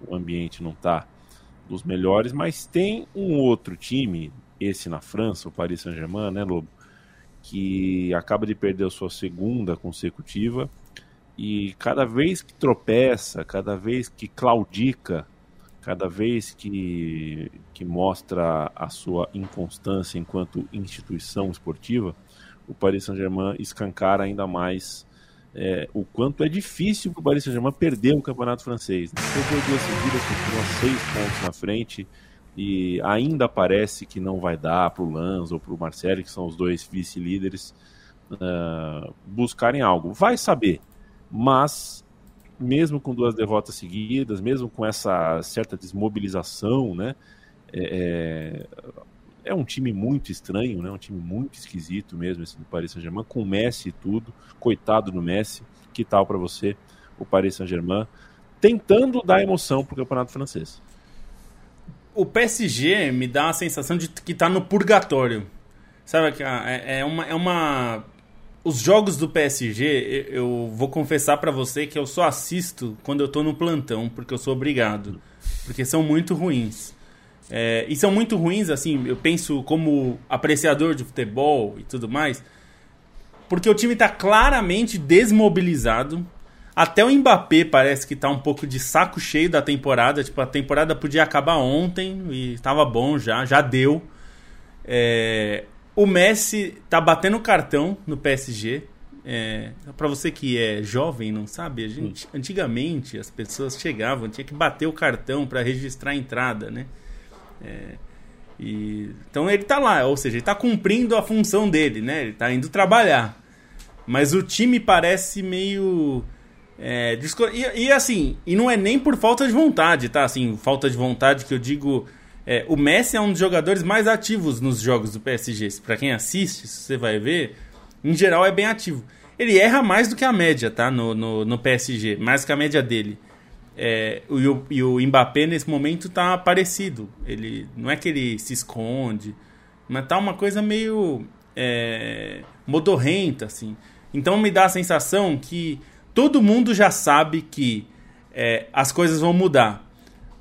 o ambiente não está dos melhores, mas tem um outro time, esse na França, o Paris Saint-Germain, né, Lobo, que acaba de perder a sua segunda consecutiva e cada vez que tropeça, cada vez que claudica, cada vez que, que mostra a sua inconstância enquanto instituição esportiva, o Paris Saint-Germain escancara ainda mais é, o quanto é difícil para o Paris Saint-Germain perder um campeonato francês. Né? Perdeu duas seguidas, continua seis pontos na frente e ainda parece que não vai dar para o Lanz ou para o Marcelo, que são os dois vice-líderes, uh, buscarem algo. Vai saber, mas mesmo com duas derrotas seguidas, mesmo com essa certa desmobilização, né? É, é, é um time muito estranho, né? Um time muito esquisito mesmo esse do Paris Saint-Germain, com Messi e tudo. Coitado do Messi. Que tal para você o Paris Saint-Germain tentando dar emoção pro campeonato francês? O PSG me dá a sensação de que tá no purgatório. Sabe, é, é uma, é uma os jogos do PSG, eu vou confessar para você que eu só assisto quando eu tô no plantão, porque eu sou obrigado. Porque são muito ruins. É, e são muito ruins, assim, eu penso como apreciador de futebol e tudo mais, porque o time tá claramente desmobilizado. Até o Mbappé parece que tá um pouco de saco cheio da temporada. Tipo, a temporada podia acabar ontem e tava bom já, já deu. É, o Messi tá batendo cartão no PSG. É, para você que é jovem não sabe, a gente, antigamente as pessoas chegavam, tinha que bater o cartão para registrar a entrada, né? É, e, então ele tá lá, ou seja, ele tá cumprindo a função dele, né? Ele tá indo trabalhar. Mas o time parece meio. É, e, e, assim, e não é nem por falta de vontade, tá? Assim, falta de vontade que eu digo é, o Messi é um dos jogadores mais ativos nos jogos do PSG. Para quem assiste, você vai ver, em geral é bem ativo. Ele erra mais do que a média, tá? No, no, no PSG, mais que a média dele. É, e, o, e o Mbappé nesse momento tá parecido. Ele não é que ele se esconde, mas tá uma coisa meio é, modorrenta, assim. Então me dá a sensação que todo mundo já sabe que é, as coisas vão mudar.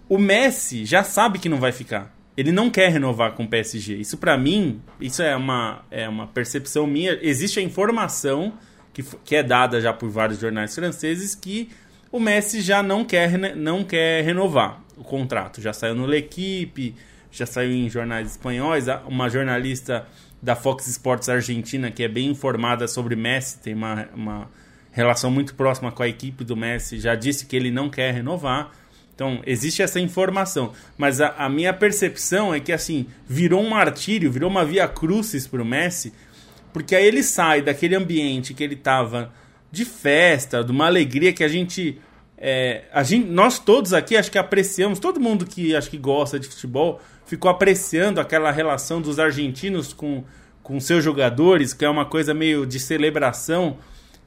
O Messi já sabe que não vai ficar. Ele não quer renovar com o PSG. Isso para mim, isso é uma, é uma percepção minha. Existe a informação que, que é dada já por vários jornais franceses que o Messi já não quer, não quer renovar o contrato. Já saiu no L'Equipe, já saiu em jornais espanhóis. Uma jornalista da Fox Sports Argentina, que é bem informada sobre Messi, tem uma, uma relação muito próxima com a equipe do Messi, já disse que ele não quer renovar. Então, existe essa informação. Mas a, a, minha percepção é que, assim, virou um martírio, virou uma via crucis pro Messi, porque aí ele sai daquele ambiente que ele estava de festa, de uma alegria que a gente, é, a gente. Nós todos aqui acho que apreciamos, todo mundo que acho que gosta de futebol ficou apreciando aquela relação dos argentinos com, com seus jogadores, que é uma coisa meio de celebração.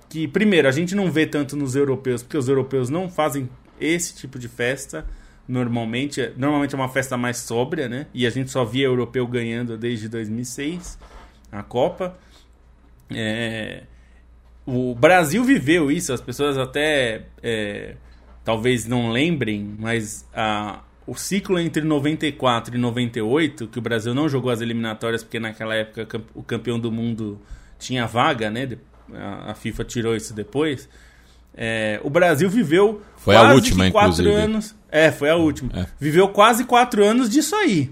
Que, primeiro, a gente não vê tanto nos europeus, porque os europeus não fazem esse tipo de festa normalmente normalmente é uma festa mais sóbria, né? E a gente só via europeu ganhando desde 2006 a Copa. É, o Brasil viveu isso, as pessoas até é, talvez não lembrem, mas a, o ciclo entre 94 e 98, que o Brasil não jogou as eliminatórias porque naquela época o campeão do mundo tinha vaga, né? A, FIFA tirou isso depois. É, o Brasil viveu foi quase a última, quatro inclusive. anos. É, foi a última. É. Viveu quase quatro anos disso aí.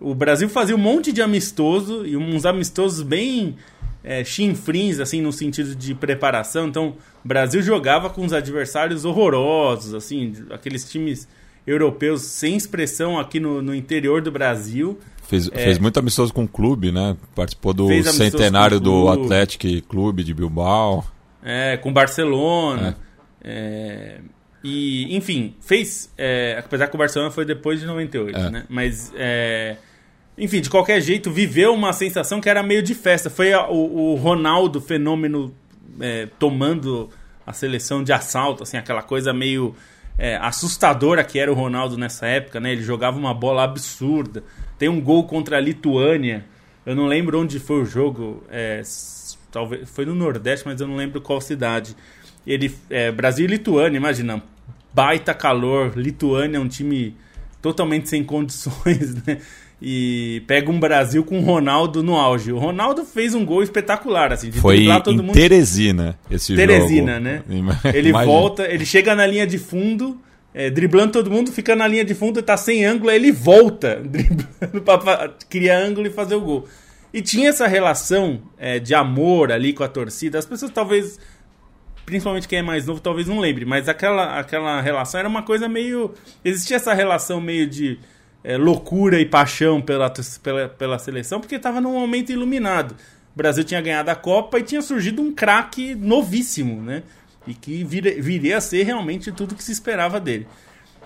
O Brasil fazia um monte de amistoso e uns amistosos bem é, chinfrins, assim, no sentido de preparação. Então, o Brasil jogava com os adversários horrorosos, assim, aqueles times europeus sem expressão aqui no, no interior do Brasil. Fez, é, fez muito amistoso com o clube, né? Participou do centenário do Atlético Clube de Bilbao. É, com Barcelona. É. É, e, enfim, fez. É, apesar que o Barcelona foi depois de 98, é. né? Mas. Enfim, de qualquer jeito, viveu uma sensação que era meio de festa. Foi a, o, o, Ronaldo, fenômeno, tomando a seleção de assalto, assim, aquela coisa meio é, assustadora que era o Ronaldo nessa época, né? Ele jogava uma bola absurda. Tem um gol contra a Lituânia. Eu não lembro onde foi o jogo. É, talvez foi no Nordeste, mas eu não lembro qual cidade. Ele é, Brasil e Lituânia, imagina, baita calor, Lituânia é um time totalmente sem <laughs> condições, né? E pega um Brasil com o Ronaldo no auge. O Ronaldo fez um gol espetacular, assim, de Foi em todo mundo. Teresina esse Teresina, jogo. né? <laughs> Ele Imagina. volta, ele chega na linha de fundo, é, driblando todo mundo, fica na linha de fundo, tá sem ângulo, aí ele volta, <laughs> driblando pra criar ângulo e fazer o gol. E tinha essa relação é, de amor ali com a torcida. As pessoas talvez, principalmente quem é mais novo, talvez não lembre, mas aquela, aquela relação era uma coisa meio. Existia essa relação meio de é, loucura e paixão pela, pela, pela seleção, porque estava num momento iluminado. O Brasil tinha ganhado a Copa e tinha surgido um craque novíssimo, né? e que viria a ser realmente tudo que se esperava dele.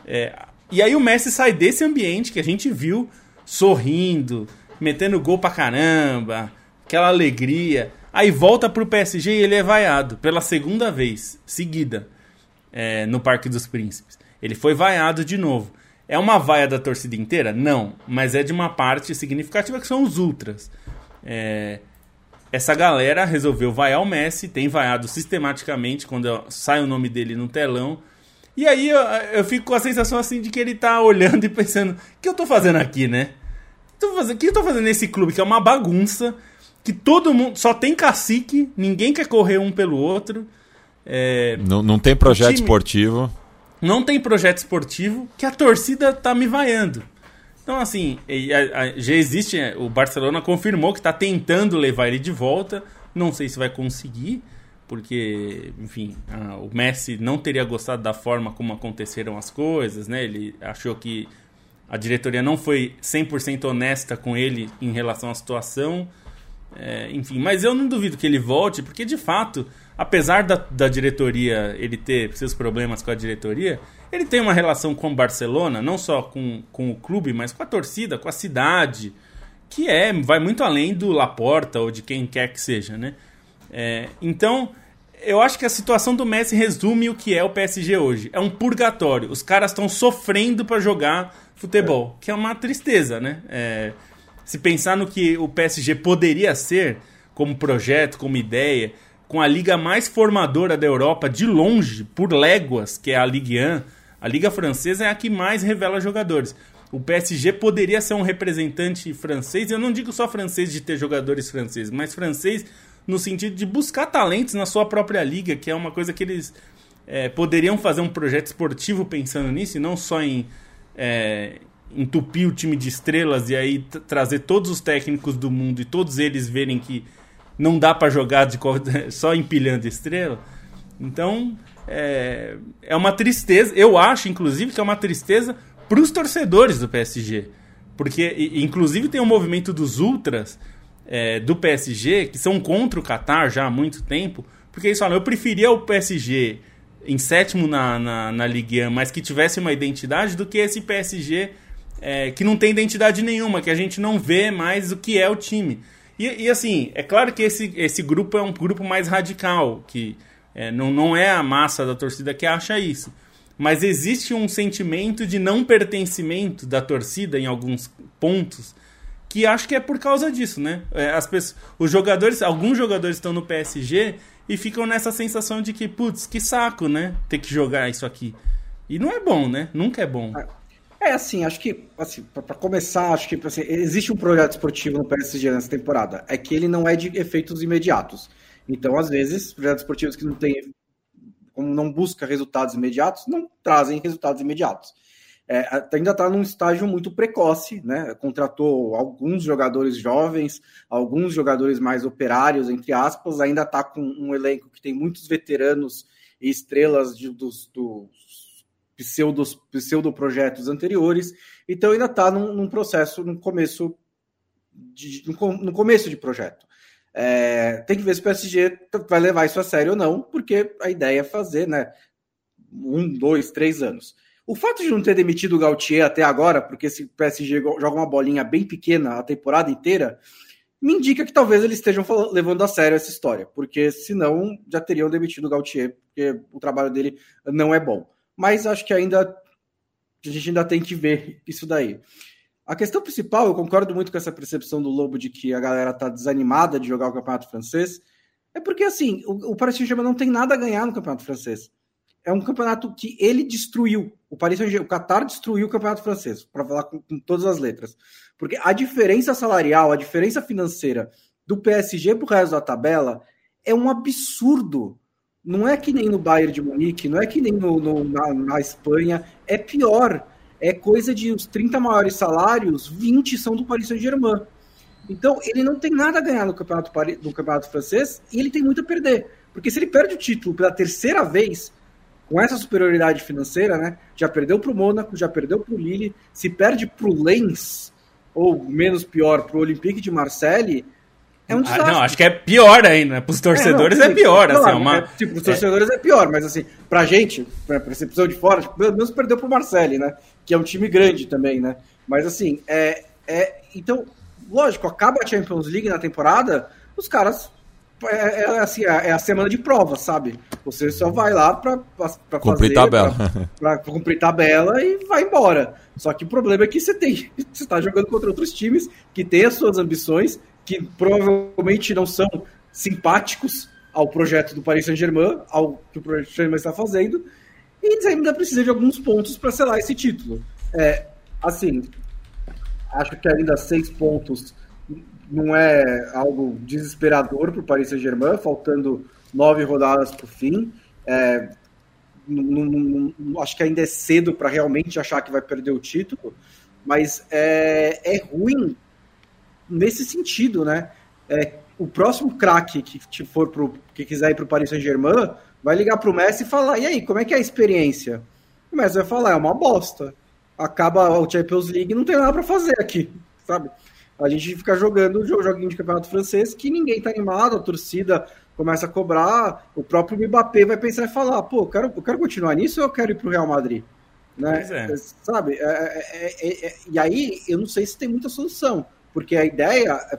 É, e aí o Messi sai desse ambiente que a gente viu sorrindo, metendo gol pra caramba, aquela alegria. Aí volta pro PSG e ele é vaiado pela segunda vez seguida é, no Parque dos Príncipes. Ele foi vaiado de novo. É uma vaia da torcida inteira? Não, mas é de uma parte significativa que são os ultras. É, essa galera resolveu vaiar o Messi, tem vaiado sistematicamente quando sai o nome dele no telão. E aí eu, eu fico com a sensação assim de que ele tá olhando e pensando: o que eu tô fazendo aqui, né? O que eu tô fazendo nesse clube que é uma bagunça, que todo mundo só tem cacique, ninguém quer correr um pelo outro. É, não, não tem projeto time, esportivo. Não tem projeto esportivo que a torcida tá me vaiando. Então, assim, já existe. É, o Barcelona confirmou que está tentando levar ele de volta. Não sei se vai conseguir, porque, enfim, a, o Messi não teria gostado da forma como aconteceram as coisas, né? Ele achou que a diretoria não foi 100% honesta com ele em relação à situação. É, enfim, mas eu não duvido que ele volte, porque de fato, apesar da, da diretoria ele ter seus problemas com a diretoria, ele tem uma relação com o Barcelona, não só com, com o clube, mas com a torcida, com a cidade, que é vai muito além do Laporta ou de quem quer que seja, né? É, então, eu acho que a situação do Messi resume o que é o PSG hoje. É um purgatório. Os caras estão sofrendo para jogar futebol, que é uma tristeza, né? É, se pensar no que o PSG poderia ser como projeto, como ideia, com a liga mais formadora da Europa de longe, por léguas, que é a Ligue 1, a Liga Francesa é a que mais revela jogadores. O PSG poderia ser um representante francês, eu não digo só francês de ter jogadores franceses, mas francês no sentido de buscar talentos na sua própria liga, que é uma coisa que eles é, poderiam fazer um projeto esportivo pensando nisso, e não só em é, entupir o time de estrelas e aí trazer todos os técnicos do mundo e todos eles verem que não dá para jogar de, <laughs> só empilhando estrela. Então, é, é uma tristeza. Eu acho, inclusive, que é uma tristeza para os torcedores do PSG. Porque, inclusive, tem um movimento dos ultras é, do PSG que são contra o Qatar já há muito tempo. Porque eles falam: eu preferia o PSG em sétimo na, na, na Ligue 1, mas que tivesse uma identidade, do que esse PSG é, que não tem identidade nenhuma, que a gente não vê mais o que é o time. E, e assim, é claro que esse, esse grupo é um grupo mais radical, que é, não, não é a massa da torcida que acha isso. Mas existe um sentimento de não pertencimento da torcida em alguns pontos que acho que é por causa disso, né? É, as pessoas, os jogadores, alguns jogadores estão no PSG e ficam nessa sensação de que, putz, que saco, né? Ter que jogar isso aqui. E não é bom, né? Nunca é bom. É, assim, acho que, assim, para começar, acho que assim, existe um projeto esportivo no PSG nessa temporada. É que ele não é de efeitos imediatos. Então, às vezes, projetos esportivos que não têm, como não busca resultados imediatos, não trazem resultados imediatos. É, ainda está num estágio muito precoce, né? Contratou alguns jogadores jovens, alguns jogadores mais operários, entre aspas, ainda está com um elenco que tem muitos veteranos e estrelas de, dos, dos pseudos, pseudo projetos anteriores, então ainda está num, num, processo, no começo de, no começo de projeto. É, tem que ver se o PSG vai levar isso a sério ou não, porque a ideia é fazer, né? Um, dois, três anos. O fato de não ter demitido o Gautier até agora, porque esse PSG joga uma bolinha bem pequena a temporada inteira, me indica que talvez eles estejam levando a sério essa história, porque senão já teriam demitido o Gautier, porque o trabalho dele não é bom. Mas acho que ainda a gente ainda tem que ver isso daí. A questão principal, eu concordo muito com essa percepção do Lobo de que a galera tá desanimada de jogar o campeonato francês, é porque assim, o, o Paris Saint-Germain não tem nada a ganhar no campeonato francês. É um campeonato que ele destruiu. O Paris Saint-Germain, o Qatar destruiu o campeonato francês, para falar com, com todas as letras. Porque a diferença salarial, a diferença financeira do PSG pro resto da tabela é um absurdo. Não é que nem no Bayern de Munique, não é que nem no, no na, na Espanha, é pior é coisa de os 30 maiores salários, 20 são do Paris Saint-Germain. Então, ele não tem nada a ganhar no campeonato, no campeonato francês e ele tem muito a perder. Porque se ele perde o título pela terceira vez, com essa superioridade financeira, né? Já perdeu para o Mônaco, já perdeu para o Lille, se perde para o Lens, ou menos pior, para o Olympique de Marseille, é um desastre. Ah, não, acho que é pior ainda. Para os torcedores é, não, é pior. Assim, é uma... é, tipo, os torcedores é. é pior, mas assim, pra gente, pra percepção de fora, tipo, pelo menos perdeu pro Marcelli, né? Que é um time grande também, né? Mas assim, é, é, então, lógico, acaba a Champions League na temporada, os caras é, é, assim, é, é a semana de prova, sabe? Você só vai lá para cumprir fazer, tabela. Para cumprir tabela e vai embora. Só que o problema é que você tem, <laughs> você está jogando contra outros times que têm as suas ambições, que provavelmente não são simpáticos ao projeto do Paris Saint-Germain, ao que o projeto Saint-Germain está fazendo, e ainda precisa de alguns pontos para selar esse título. É, assim, acho que ainda seis pontos não é algo desesperador para o Paris Saint-Germain, faltando nove rodadas para o fim. É, não, não, não, acho que ainda é cedo para realmente achar que vai perder o título, mas é, é ruim nesse sentido, né? É, o próximo craque que for pro, que quiser ir para o Paris Saint-Germain vai ligar para o Messi e falar: e aí, como é que é a experiência? O Messi vai falar: é uma bosta. Acaba o Champions League, não tem nada para fazer aqui, sabe? A gente fica jogando o joguinho de campeonato francês que ninguém tá animado, a torcida começa a cobrar, o próprio Mbappé vai pensar e falar, pô, eu quero, eu quero continuar nisso ou eu quero ir pro Real Madrid? Né? É. Sabe? É é, é, é, e aí, eu não sei se tem muita solução, porque a ideia é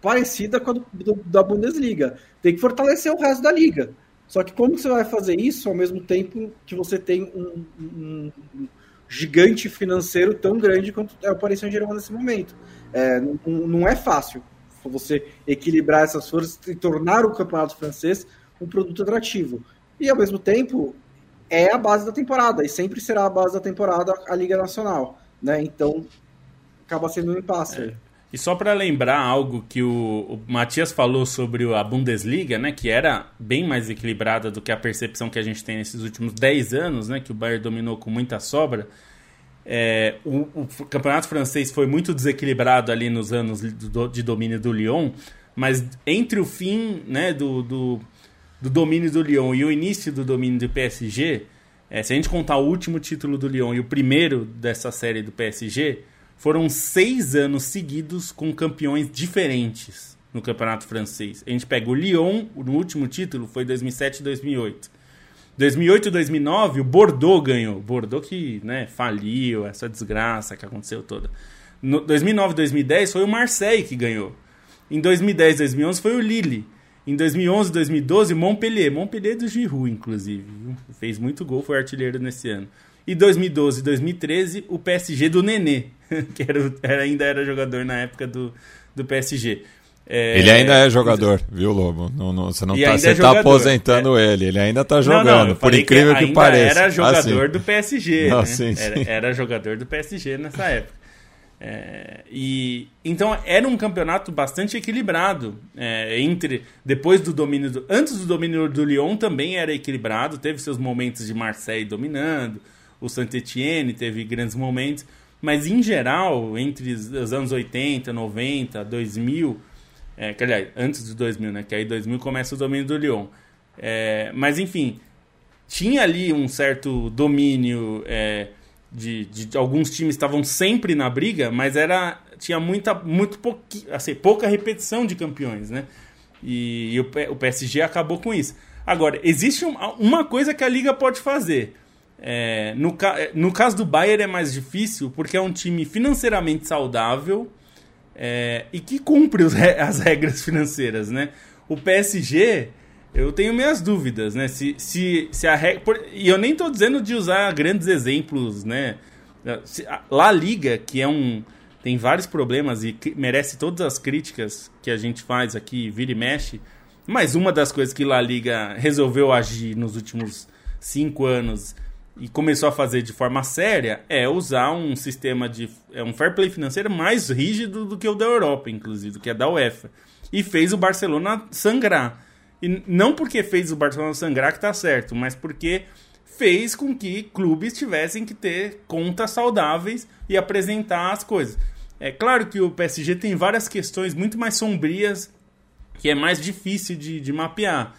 parecida com a do, do, da Bundesliga. Tem que fortalecer o resto da liga. Só que como você vai fazer isso ao mesmo tempo que você tem um, um, um gigante financeiro tão grande quanto é o Paris Saint-Germain nesse momento? É, não, não é fácil você equilibrar essas forças e tornar o campeonato francês um produto atrativo. E ao mesmo tempo é a base da temporada e sempre será a base da temporada a Liga Nacional, né? Então acaba sendo um impasse. É. E só para lembrar algo que o, o Matias falou sobre a Bundesliga, né, que era bem mais equilibrada do que a percepção que a gente tem nesses últimos 10 anos, né, que o Bayern dominou com muita sobra. É, o, o, campeonato francês foi muito desequilibrado ali nos anos do, de domínio do Lyon, mas entre o fim né, do, do, do, domínio do Lyon e o início do domínio do PSG, é, se a gente contar o último título do Lyon e o primeiro dessa série do PSG, foram seis anos seguidos com campeões diferentes no campeonato francês. A gente pega o Lyon, no último título foi 2007 e 2008. 2008 e 2009, o Bordeaux ganhou. Bordeaux que né, faliu, essa desgraça que aconteceu toda. No 2009 e 2010 foi o Marseille que ganhou. Em 2010 e 2011 foi o Lille. Em 2011 e 2012, Montpellier. Montpellier do Giroud, inclusive. Fez muito gol, foi artilheiro nesse ano. E 2012 e 2013, o PSG do Nenê, <laughs> que era, ainda era jogador na época do, do PSG. É... Ele ainda é jogador, viu, Lobo? Não, não, você não tá, você é tá aposentando é. ele, ele ainda tá jogando, não, não, por incrível que, que pareça. Era jogador assim. do PSG. Não, né? sim, sim. Era, era, jogador do PSG nessa época. É, e então era um campeonato bastante equilibrado é, entre depois do domínio do, antes do domínio do Lyon também era equilibrado teve seus momentos de Marseille dominando o Saint-Étienne teve grandes momentos mas em geral entre os anos 80 90 2000 é, que, aliás, antes de 2000, né? Que aí 2000 começa o domínio do Lyon. É, mas, enfim, tinha ali um certo domínio é, de, de, alguns times estavam sempre na briga, mas era tinha muita muito pouqui, assim, pouca repetição de campeões, né? E, e o, o, PSG acabou com isso. Agora, existe um, uma coisa que a liga pode fazer. É, no, no caso do Bayern é mais difícil porque é um time financeiramente saudável é, e que cumpre os, <laughs> as regras financeiras, né? O PSG, eu tenho minhas dúvidas, né? Se, se, se a regra, e eu nem estou dizendo de usar grandes exemplos, né? La Liga, que é um tem vários problemas e merece todas as críticas que a gente faz aqui, vira e mexe. Mas uma das coisas que La Liga resolveu agir nos últimos cinco anos e começou a fazer de forma séria é usar um sistema de é um fair play financeiro mais rígido do que o da Europa, inclusive, do que é da UEFA. E fez o Barcelona sangrar. E não porque fez o Barcelona sangrar que tá certo, mas porque fez com que clubes tivessem que ter contas saudáveis e apresentar as coisas. É claro que o PSG tem várias questões muito mais sombrias que é mais difícil de, de mapear.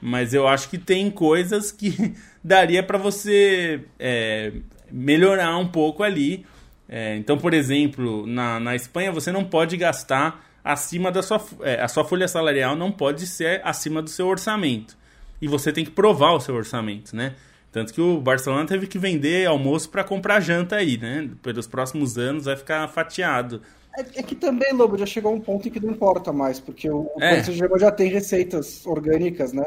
Mas eu acho que tem coisas que <laughs> daria para você é, melhorar um pouco ali. É, então, por exemplo, na, na Espanha você não pode gastar acima da sua. É, a sua folha salarial não pode ser acima do seu orçamento. E você tem que provar o seu orçamento, né? Tanto que o Barcelona teve que vender almoço para comprar janta aí, né? Pelos próximos anos vai ficar fatiado. É, é, que também, Lobo, já chegou a um ponto em que não importa mais, porque o, é. PSG já tem receitas orgânicas, né?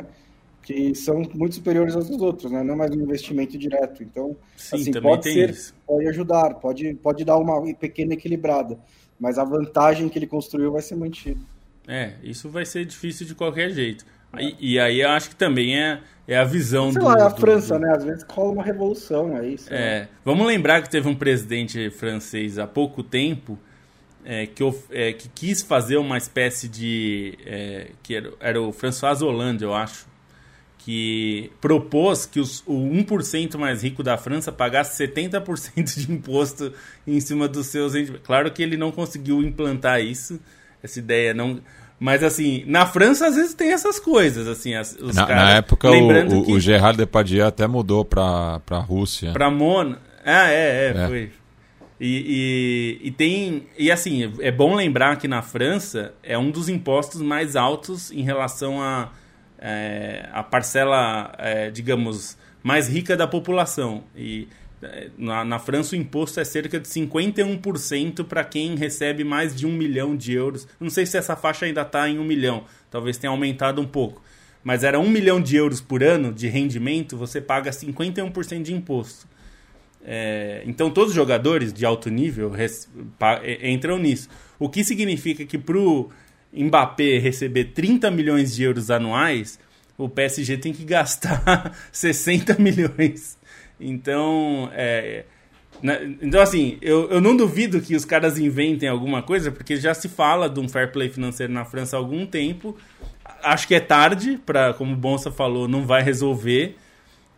Que são muito superiores às dos outros, né? Não é mais um investimento direto. Então, Sim, assim, pode ser, isso. pode ajudar, pode, pode dar uma pequena equilibrada. Mas a vantagem que ele construiu vai ser mantida. É, isso vai ser difícil de qualquer jeito. E, e, aí eu acho que também é, é a visão sei do. Lá, é a do, França, do... né? Às vezes cola uma revolução aí. É. Vamos lembrar que teve um presidente francês há pouco tempo é, que, é, que, quis fazer uma espécie de. É, que era, era, o François Hollande, eu acho. Que propôs que os, o 1% mais rico da França pagasse 70% de imposto em cima dos seus. Claro que ele não conseguiu implantar isso, essa ideia não mas assim, na França às vezes tem essas coisas, assim, as, os na, caras, na época o, o, que... o Gerard Depardieu até mudou para para Rússia. Para Mona. Ah, é, é, é. foi. E, e, e, tem. E assim, é bom lembrar que na França é um dos impostos mais altos em relação a, é, a parcela, é, digamos, mais rica da população. E na, na, França, o imposto é cerca de 51% para quem recebe mais de um milhão de euros. Não sei se essa faixa ainda está em um milhão, talvez tenha aumentado um pouco. Mas era um milhão de euros por ano de rendimento, você paga 51% de imposto. É, então, todos os jogadores de alto nível entram nisso. O que significa que para o Mbappé receber 30 milhões de euros anuais, o PSG tem que gastar <laughs> 60 milhões então, é, então assim, eu, eu não duvido que os caras inventem alguma coisa, porque já se fala de um fair play financeiro na França há algum tempo. Acho que é tarde, para como o Bonsa falou, não vai resolver.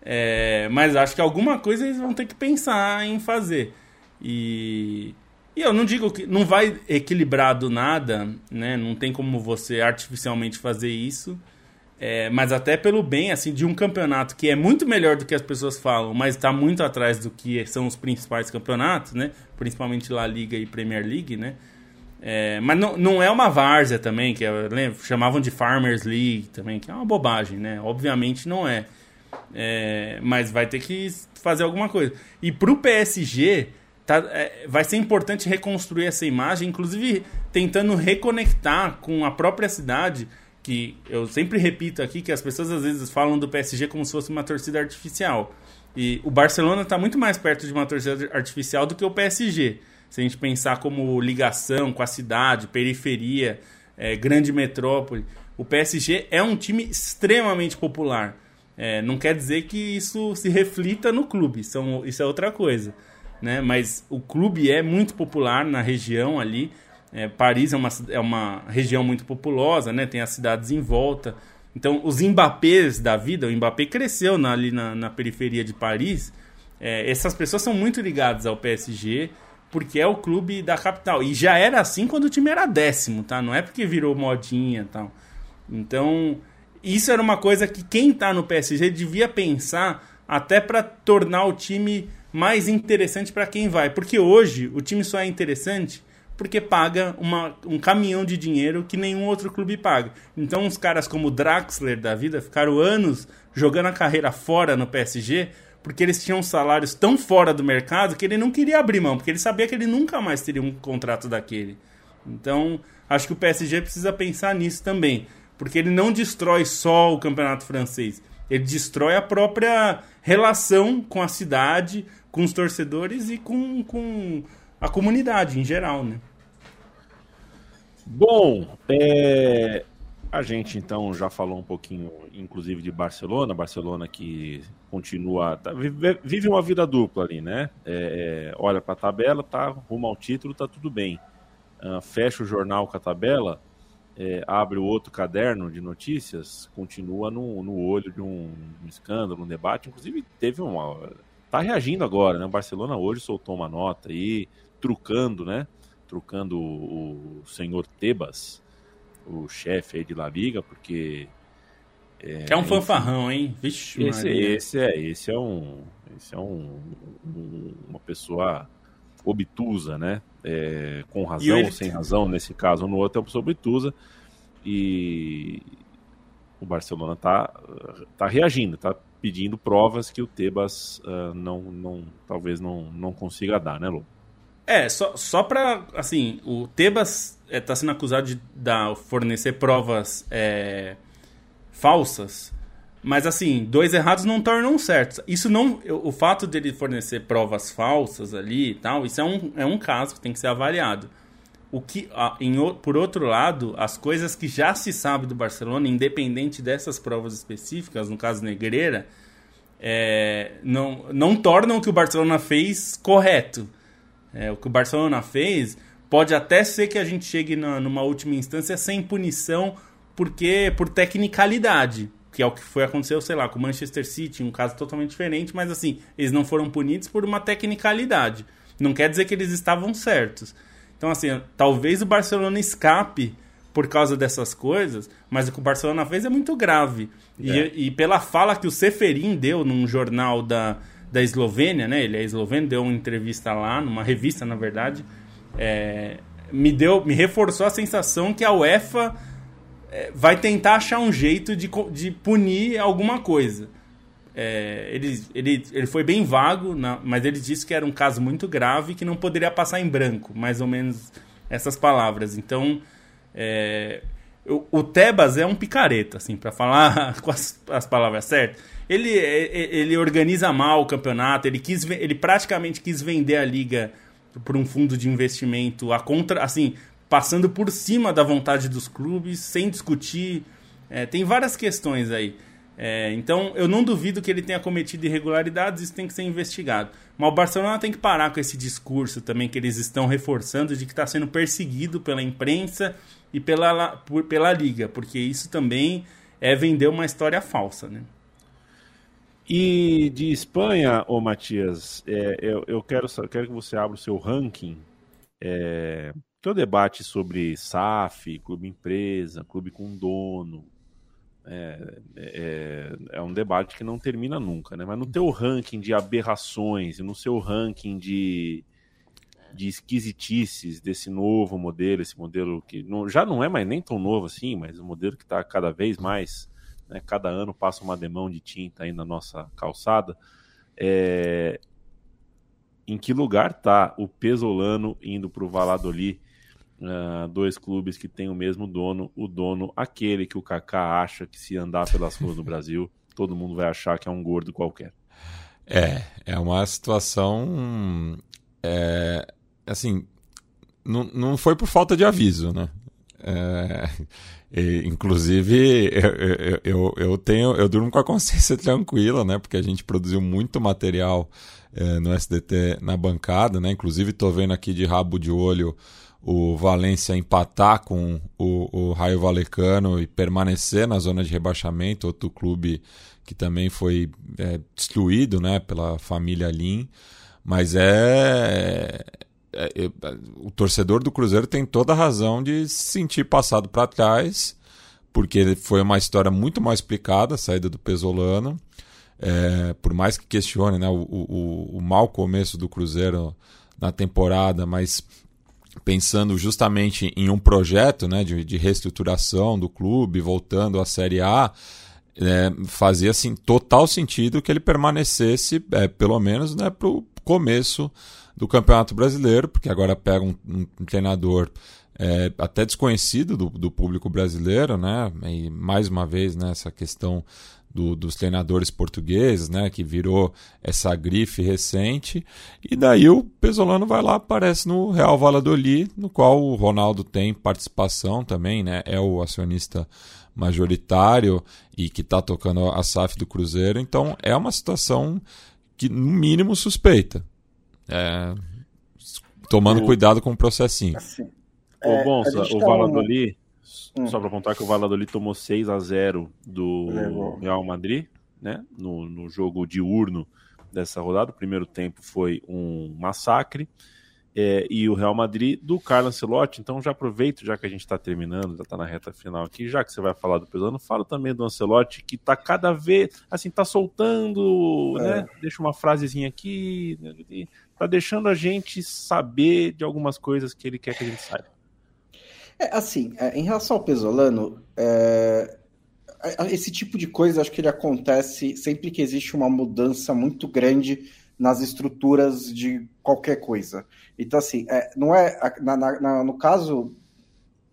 É, mas acho que alguma coisa eles vão ter que pensar em fazer. E, e eu não digo que não vai equilibrar do nada, né? Não tem como você artificialmente fazer isso. É, mas até pelo bem assim de um campeonato que é muito melhor do que as pessoas falam, mas está muito atrás do que são os principais campeonatos, né? Principalmente La Liga e Premier League, né? É, mas não, não é uma várzea também, que é, lembra, chamavam de Farmers League também, que é uma bobagem, né? Obviamente não é. é mas vai ter que fazer alguma coisa. E para o PSG, tá, é, vai ser importante reconstruir essa imagem, inclusive tentando reconectar com a própria cidade que eu sempre repito aqui que as pessoas às vezes falam do PSG como se fosse uma torcida artificial. E o Barcelona está muito mais perto de uma torcida artificial do que o PSG. Se a gente pensar como ligação com a cidade, periferia, é, grande metrópole, o PSG é um time extremamente popular. É, não quer dizer que isso se reflita no clube, é, isso é outra coisa. Né? Mas o clube é muito popular na região ali. É, Paris é uma, é uma região muito populosa, né? Tem as cidades em volta. Então, os Mbappés da vida, o Mbappé cresceu na, ali na, na, periferia de Paris. É, essas pessoas são muito ligadas ao PSG, porque é o clube da capital. E já era assim quando o time era décimo, tá? Não é porque virou modinha e tal. Então, isso era uma coisa que quem tá no PSG devia pensar até para tornar o time mais interessante para quem vai. Porque hoje o time só é interessante porque paga uma, um caminhão de dinheiro que nenhum outro clube paga. Então, uns caras como o Draxler da vida ficaram anos jogando a carreira fora no PSG porque eles tinham salários tão fora do mercado que ele não queria abrir mão, porque ele sabia que ele nunca mais teria um contrato daquele. Então, acho que o PSG precisa pensar nisso também, porque ele não destrói só o campeonato francês, ele destrói a própria relação com a cidade, com os torcedores e com, com a comunidade em geral, né? Bom, é, a gente então já falou um pouquinho, inclusive, de Barcelona. Barcelona que continua, tá, vive, uma vida dupla ali, né? É, é olha para a tabela, tá rumo ao título, tá tudo bem. Uh, fecha o jornal com a tabela, é, abre o outro caderno de notícias, continua no, no olho de um, um escândalo, um debate. Inclusive, teve uma. Tá reagindo agora, né? O Barcelona hoje soltou uma nota aí trucando, né? Trucando o, o senhor Tebas, o chefe aí de La Liga, porque. É, que é um enfim, fanfarrão, hein? Vixe, esse, esse, é, esse é um. Esse é um, um uma pessoa obtusa, né? é, com razão ou sem razão, nesse caso, no outro é sobre Tusa. E o Barcelona está tá reagindo, está pedindo provas que o Tebas uh, não, não, talvez não, não consiga dar, né, Lu? É, só, só para assim, o Tebas está é, sendo acusado de dar, fornecer provas é, falsas, mas assim, dois errados não tornam certos. Isso não, o fato dele fornecer provas falsas ali e tal, isso é um, é um caso que tem que ser avaliado. O que, em, por outro lado, as coisas que já se sabe do Barcelona, independente dessas provas específicas, no caso Negreira, é, não, não tornam o que o Barcelona fez correto. É, o que o Barcelona fez pode até ser que a gente chegue na, numa última instância sem punição, porque por tecnicalidade, que é o que foi aconteceu, sei lá, com o Manchester City, um caso totalmente diferente, mas assim, eles não foram punidos por uma tecnicalidade. Não quer dizer que eles estavam certos. Então, assim, talvez o Barcelona escape por causa dessas coisas, mas o que o Barcelona fez é muito grave. É. E, e, pela fala que o Seferin deu num jornal da, da Eslovênia, né? Ele é esloveno, deu uma entrevista lá, numa revista, na verdade, é, me deu, me reforçou a sensação que a UEFA é, vai tentar achar um jeito de, de punir alguma coisa. É, ele, ele, ele foi bem vago, na, mas ele disse que era um caso muito grave que não poderia passar em branco, mais ou menos essas palavras. Então, é, o, o, Tebas é um picareta, assim, para falar <laughs> com as, as, palavras certas. Ele, ele organiza mal o campeonato, ele, quis, ele praticamente quis vender a liga por um fundo de investimento a contra, assim, passando por cima da vontade dos clubes, sem discutir. É, tem várias questões aí. É, então, eu não duvido que ele tenha cometido irregularidades, isso tem que ser investigado. Mas o Barcelona tem que parar com esse discurso também que eles estão reforçando de que está sendo perseguido pela imprensa e pela, por, pela liga, porque isso também é vender uma história falsa, né? E de Espanha, ô Matias, é, eu, eu, quero, eu quero que você abra o seu ranking, é, o debate sobre SAF, clube empresa, clube com dono, é, é, é, um debate que não termina nunca, né? Mas no teu ranking de aberrações e no seu ranking de, de esquisitices desse novo modelo, esse modelo que não, já não é mais nem tão novo assim, mas um modelo que está cada vez mais, né, cada ano passa uma demão de tinta aí na nossa calçada. É, em que lugar está o Pesolano indo para o Valladolid Uh, dois clubes que têm o mesmo dono, o dono aquele que o Kaká acha que se andar pelas ruas no Brasil, todo mundo vai achar que é um gordo qualquer. É, é uma situação é, assim, não, não foi por falta de aviso, né? É, e, inclusive, eu, eu, eu, tenho, eu durmo com a <laughs> consciência tranquila, né? Porque a gente produziu muito material é, no SDT na bancada, né? Inclusive, estou vendo aqui de rabo de olho o Valência empatar com o, o Raio Valecano e permanecer na zona de rebaixamento, outro clube que também foi é, destruído né, pela família Lin. Mas é, é, é, O torcedor do Cruzeiro tem toda a razão de se sentir passado para trás, porque foi uma história muito mal explicada a saída do Pesolano. É, por mais que questione né, o, o, o mau começo do Cruzeiro na temporada, mas pensando justamente em um projeto né, de, de reestruturação do clube, voltando à Série A, é, fazia assim, total sentido que ele permanecesse, é, pelo menos, né, para o começo do Campeonato Brasileiro, porque agora pega um, um treinador é, até desconhecido do, do, público brasileiro, né? E mais uma vez né, questão do, dos treinadores portugueses, né, que virou essa grife recente. E daí o Pesolano vai lá, aparece no Real Valladolid, no qual o Ronaldo tem participação também, né, é o acionista majoritário e que está tocando a SAF do Cruzeiro. Então é uma situação que, no mínimo, suspeita. É, tomando o... cuidado com o processinho. Assim, é, Ô, Bonsa, o Valladolid... Hum. Só para contar que o Valladolid tomou 6 a 0 do Real Madrid, né? No, no jogo diurno dessa rodada. O primeiro tempo foi um massacre. É, e o Real Madrid do Carlos Ancelotti. Então já aproveito, já que a gente está terminando, já está na reta final aqui, já que você vai falar do Pesano, fala também do Ancelotti, que está cada vez, assim, está soltando, é. né? Deixa uma frasezinha aqui, tá deixando a gente saber de algumas coisas que ele quer que a gente saiba. É, assim, é, em relação ao Pesolano, é, esse tipo de coisa acho que ele acontece sempre que existe uma mudança muito grande nas estruturas de qualquer coisa. Então, assim, é, não é. Na, na, no caso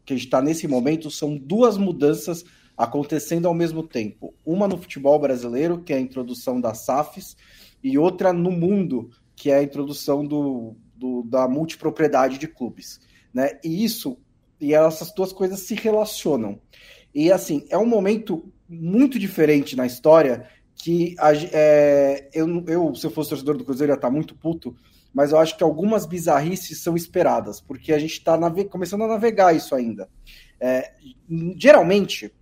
que a gente está nesse momento, são duas mudanças acontecendo ao mesmo tempo. Uma no futebol brasileiro, que é a introdução das SAFs, e outra no mundo, que é a introdução do, do, da multipropriedade de clubes. Né? E isso, e essas duas coisas se relacionam. E assim, é um momento muito diferente na história que é, eu, eu, se eu fosse torcedor do Cruzeiro, ia estar muito puto, mas eu acho que algumas bizarrices são esperadas, porque a gente está começando a navegar isso ainda. É, geralmente,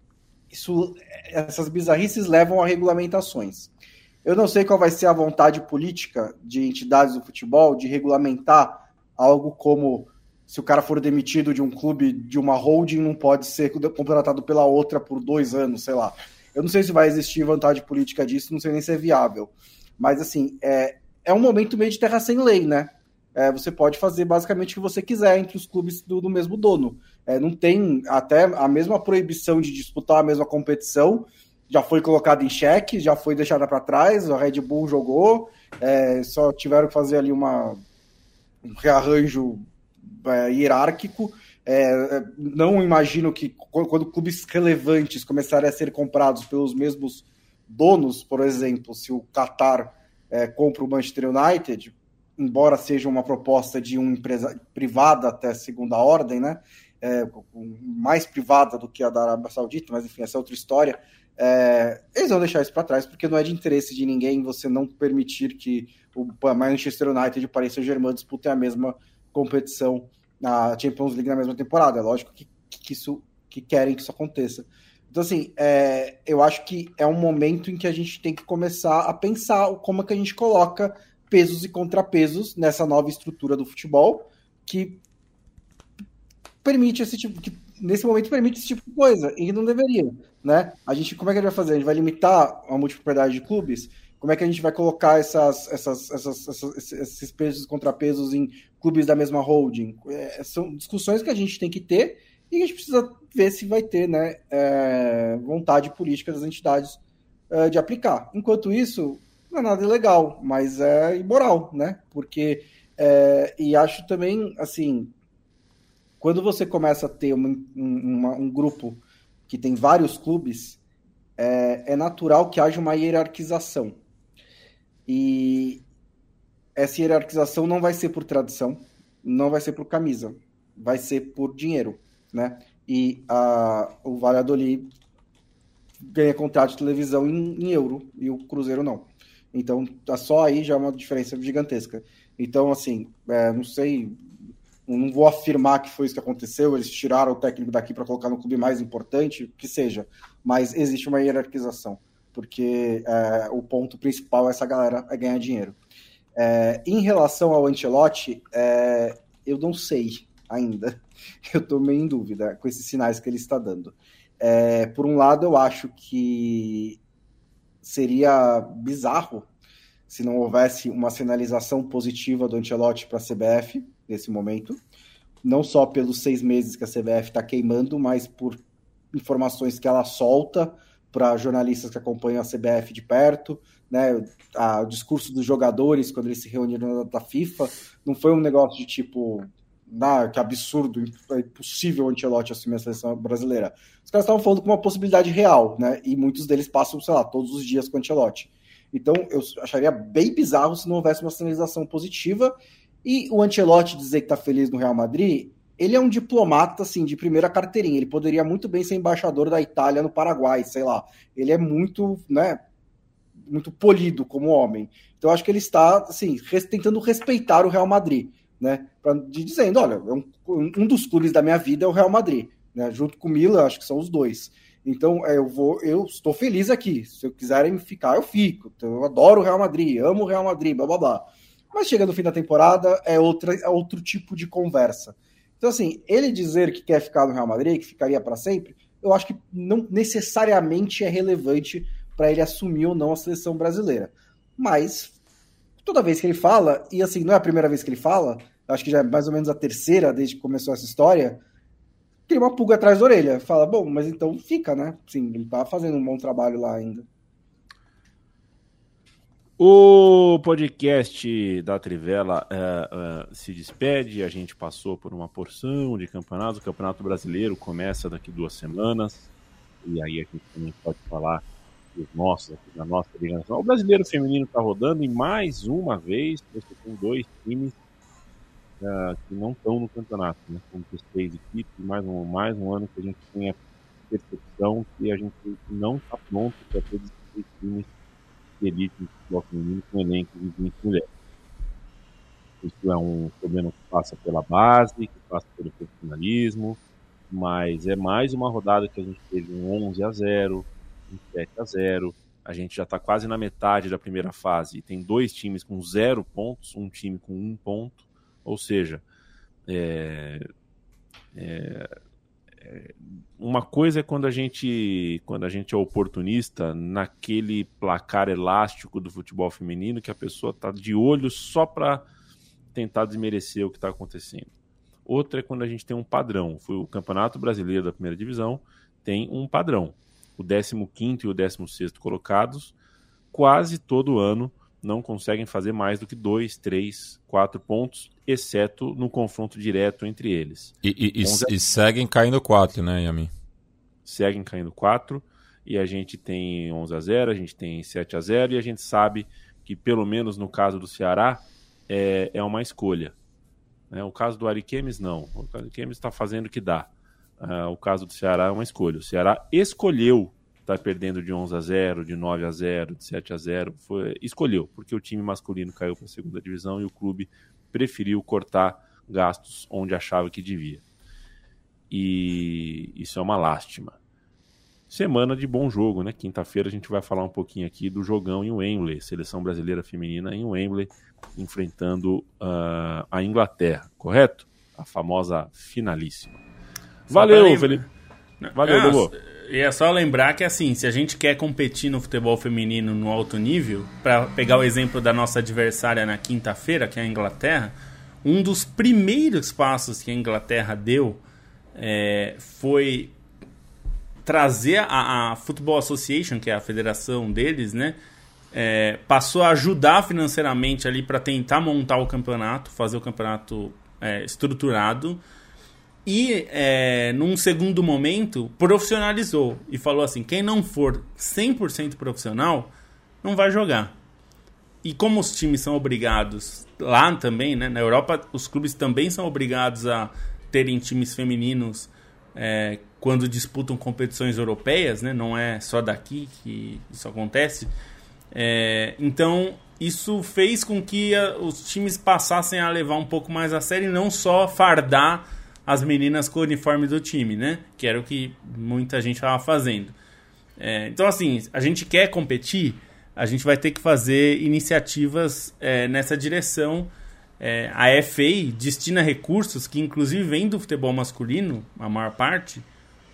isso, essas bizarrices levam a regulamentações. Eu não sei qual vai ser a vontade política de entidades do futebol de regulamentar algo como se o cara for demitido de um clube, de uma holding, não pode ser contratado pela outra por dois anos, sei lá. Eu não sei se vai existir vontade política disso, não sei nem se é viável. Mas, assim, é, é um momento meio de terra sem lei, né? É, você pode fazer basicamente o que você quiser entre os clubes do, do mesmo dono. É, não tem até a mesma proibição de disputar a mesma competição, já foi colocada em xeque, já foi deixada para trás, a Red Bull jogou, é, só tiveram que fazer ali uma, um rearranjo é, hierárquico. É, não imagino que quando clubes relevantes começarem a ser comprados pelos mesmos donos, por exemplo, se o Qatar é, compra o Manchester United, embora seja uma proposta de uma empresa privada até segunda ordem, né? É, mais privada do que a da Arábia Saudita, mas enfim, essa é outra história. É, eles vão deixar isso para trás porque não é de interesse de ninguém você não permitir que o Manchester United e o Paris Saint-Germain disputem a mesma competição na Champions League na mesma temporada. É lógico que, que isso que querem que isso aconteça. Então, assim, é, eu acho que é um momento em que a gente tem que começar a pensar como é que a gente coloca pesos e contrapesos nessa nova estrutura do futebol que permite esse tipo que nesse momento permite esse tipo de coisa e não deveria, né? A gente como é que a gente vai fazer? A gente vai limitar a multipropriedade de clubes? Como é que a gente vai colocar essas, essas, essas, essas esses pesos e contrapesos em clubes da mesma holding? É, são discussões que a gente tem que ter e a gente precisa ver se vai ter né, é, vontade política das entidades é, de aplicar. Enquanto isso, não é nada ilegal, mas é imoral, né? Porque, é, e acho também, assim, quando você começa a ter uma, uma, um grupo que tem vários clubes, é, é natural que haja uma hierarquização. E essa hierarquização não vai ser por tradição, não vai ser por camisa, vai ser por dinheiro, né? E a, o Valladolid ganha contrato de televisão em, em euro e o Cruzeiro não. Então, tá só aí já é uma diferença gigantesca. Então, assim, é, não sei, não vou afirmar que foi isso que aconteceu, eles tiraram o técnico daqui para colocar no clube mais importante, que seja, mas existe uma hierarquização, porque é, o ponto principal é essa galera é ganhar dinheiro. É, em relação ao Ancelotti, é, eu não sei ainda, <laughs> eu estou meio em dúvida com esses sinais que ele está dando. É, por um lado, eu acho que seria bizarro se não houvesse uma sinalização positiva do Ancelotti para a CBF nesse momento, não só pelos seis meses que a CBF está queimando, mas por informações que ela solta para jornalistas que acompanham a CBF de perto, né? A, o discurso dos jogadores quando eles se reuniram na FIFA não foi um negócio de tipo, ah, que absurdo, é impossível o Ancelotti assumir a seleção brasileira. Os caras estavam falando com uma possibilidade real, né? E muitos deles passam, sei lá, todos os dias com o Ancelotti. Então, eu acharia bem bizarro se não houvesse uma sinalização positiva. E o Ancelotti dizer que está feliz no Real Madrid, ele é um diplomata, assim, de primeira carteirinha. Ele poderia muito bem ser embaixador da Itália no Paraguai, sei lá. Ele é muito, né, muito polido como homem. Então, acho que ele está, assim, res, tentando respeitar o Real Madrid né? Pra, de, dizendo, olha, é um, um dos clubes da minha vida é o Real Madrid, né? Junto com o Milan, acho que são os dois. Então, é, eu vou, eu estou feliz aqui. Se eu quiserem ficar, eu fico. Então, eu adoro o Real Madrid, amo o Real Madrid, blá blá blá. Mas chega no fim da temporada, é, outra, é outro tipo de conversa. Então, assim, ele dizer que quer ficar no Real Madrid, que ficaria para sempre, eu acho que não necessariamente é relevante para ele assumir ou não a seleção brasileira. Mas toda vez que ele fala, e assim, não é a primeira vez que ele fala, acho que já é mais ou menos a terceira desde que começou essa história, cria uma pulga atrás da orelha. Fala, bom, mas então fica, né? Sim, ele tá fazendo um bom trabalho lá ainda. O podcast da Trivela uh, uh, se despede. A gente passou por uma porção de campeonatos. O Campeonato Brasileiro começa daqui duas semanas. E aí a gente também pode falar dos nossos, da nossa liga O brasileiro feminino está rodando e mais uma vez tem dois times uh, que não estão no campeonato, né? São três equipes, mais um, mais um ano que a gente tem a percepção que a gente não está pronto para ter esses times elite no futebol feminino com elenco de 20 mulheres. Isso é um problema que passa pela base, que passa pelo profissionalismo, mas é mais uma rodada que a gente teve um 11 a 0, um 7 a 0. A gente já está quase na metade da primeira fase e tem dois times com zero pontos, um time com um ponto. Ou seja, é, é, uma coisa é quando a gente quando a gente é oportunista naquele placar elástico do futebol feminino que a pessoa está de olho só para tentar desmerecer o que está acontecendo. Outra é quando a gente tem um padrão. Foi o Campeonato Brasileiro da Primeira Divisão tem um padrão. O 15 e o 16 colocados quase todo ano não conseguem fazer mais do que dois, três, quatro pontos, exceto no confronto direto entre eles. E, e, e, e seguem caindo quatro, né, Yamin? Seguem caindo quatro, e a gente tem 11 a 0 a gente tem 7 a 0 e a gente sabe que, pelo menos no caso do Ceará, é, é uma escolha. Né? O caso do Ariquemes, não. O Ariquemes está fazendo o que dá. Uh, o caso do Ceará é uma escolha. O Ceará escolheu tá perdendo de 11 a 0, de 9 a 0, de 7 a 0, foi, escolheu, porque o time masculino caiu para a segunda divisão e o clube preferiu cortar gastos onde achava que devia. E isso é uma lástima. Semana de bom jogo, né? Quinta-feira a gente vai falar um pouquinho aqui do jogão em Wembley, seleção brasileira feminina em Wembley, enfrentando uh, a Inglaterra, correto? A famosa finalíssima. Valeu, Felipe. Valeu, Dudu. E é só lembrar que, assim, se a gente quer competir no futebol feminino no alto nível, para pegar o exemplo da nossa adversária na quinta-feira, que é a Inglaterra, um dos primeiros passos que a Inglaterra deu é, foi trazer a, a, Football Association, que é a federação deles, né? É, passou a ajudar financeiramente ali para tentar montar o campeonato, fazer o campeonato é, estruturado e, é, num segundo momento, profissionalizou e falou assim: quem não for 100% profissional não vai jogar. E como os times são obrigados, lá também, né, na Europa, os clubes também são obrigados a terem times femininos é, quando disputam competições europeias, né, não é só daqui que isso acontece. É, então, isso fez com que a, os times passassem a levar um pouco mais a sério e não só fardar as meninas com o uniforme do time, né? Que era o que muita gente estava fazendo. É, então, assim, a gente quer competir, a gente vai ter que fazer iniciativas é, nessa direção. É, a FA destina recursos que, inclusive, vêm do futebol masculino, a maior parte,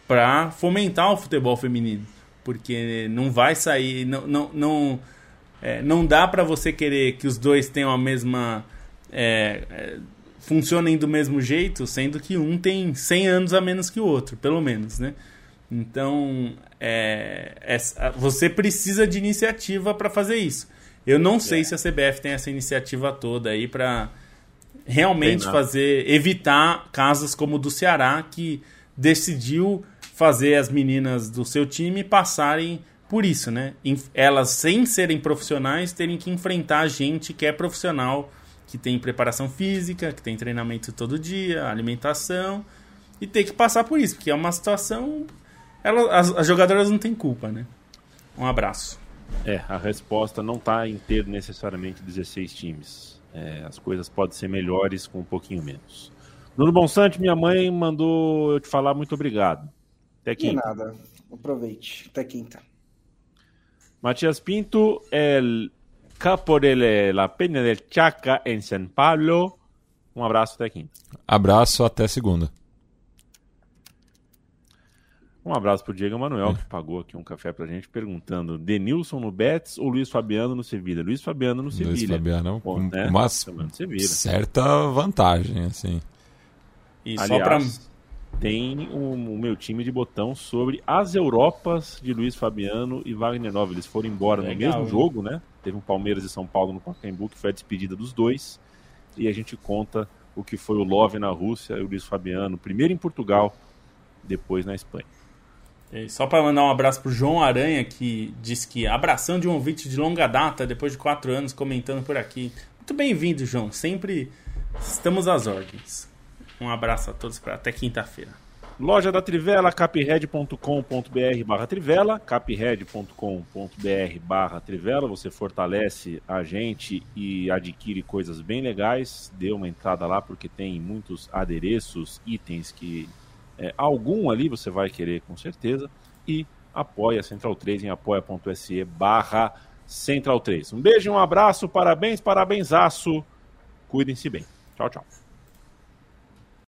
para fomentar o futebol feminino. Porque não vai sair, não, não, não, é, não dá para você querer que os dois tenham a mesma é, é, funcionem do mesmo jeito, sendo que um tem 100 anos a menos que o outro, pelo menos, né? Então, é, é, você precisa de iniciativa para fazer isso. Eu não sei é. se a CBF tem essa iniciativa toda aí para realmente fazer, evitar casos como o do Ceará, que decidiu fazer as meninas do seu time passarem por isso, né? Elas, sem serem profissionais, terem que enfrentar gente que é profissional que tem preparação física, que tem treinamento todo dia, alimentação, e ter que passar por isso, porque é uma situação. Ela, as, as jogadoras não têm culpa, né? Um abraço. É, a resposta não está em ter necessariamente 16 times. É, as coisas podem ser melhores com um pouquinho menos. Nuno Bonsante, minha mãe mandou eu te falar muito obrigado. Até quinta. De nada. Aproveite. Até quinta. Matias Pinto, el Capo de la Peña del Chaca em São Paulo. Um abraço até quinta. Abraço até segunda. Um abraço pro Diego Manuel, que pagou aqui um café pra gente, perguntando: Denilson no Betis ou Luiz Fabiano no Sevilha? Luiz Fabiano no Sevilha. Luiz Fabiano Pô, com né? uma Fabiano no Sevilha. certa vantagem, assim. E só pra. Aliás, tem o, o meu time de botão sobre as Europas de Luiz Fabiano e Wagner Nova. Eles foram embora no Legal, mesmo hein? jogo, né? Teve um Palmeiras e São Paulo no Pacaembu, que foi a despedida dos dois. E a gente conta o que foi o Love na Rússia e o Luiz Fabiano, primeiro em Portugal, depois na Espanha. E Só para mandar um abraço pro João Aranha, que diz que abração de um ouvinte de longa data, depois de quatro anos, comentando por aqui. Muito bem-vindo, João. Sempre estamos às ordens. Um abraço a todos para até quinta-feira. Loja da Trivela, capred.com.br barra Trivela, capred.com.br barra Trivela, você fortalece a gente e adquire coisas bem legais, dê uma entrada lá porque tem muitos adereços, itens que é, algum ali você vai querer com certeza, e apoia Central 3 em apoia.se barra Central 3. Um beijo, um abraço, parabéns, parabenzaço, cuidem-se bem. Tchau, tchau.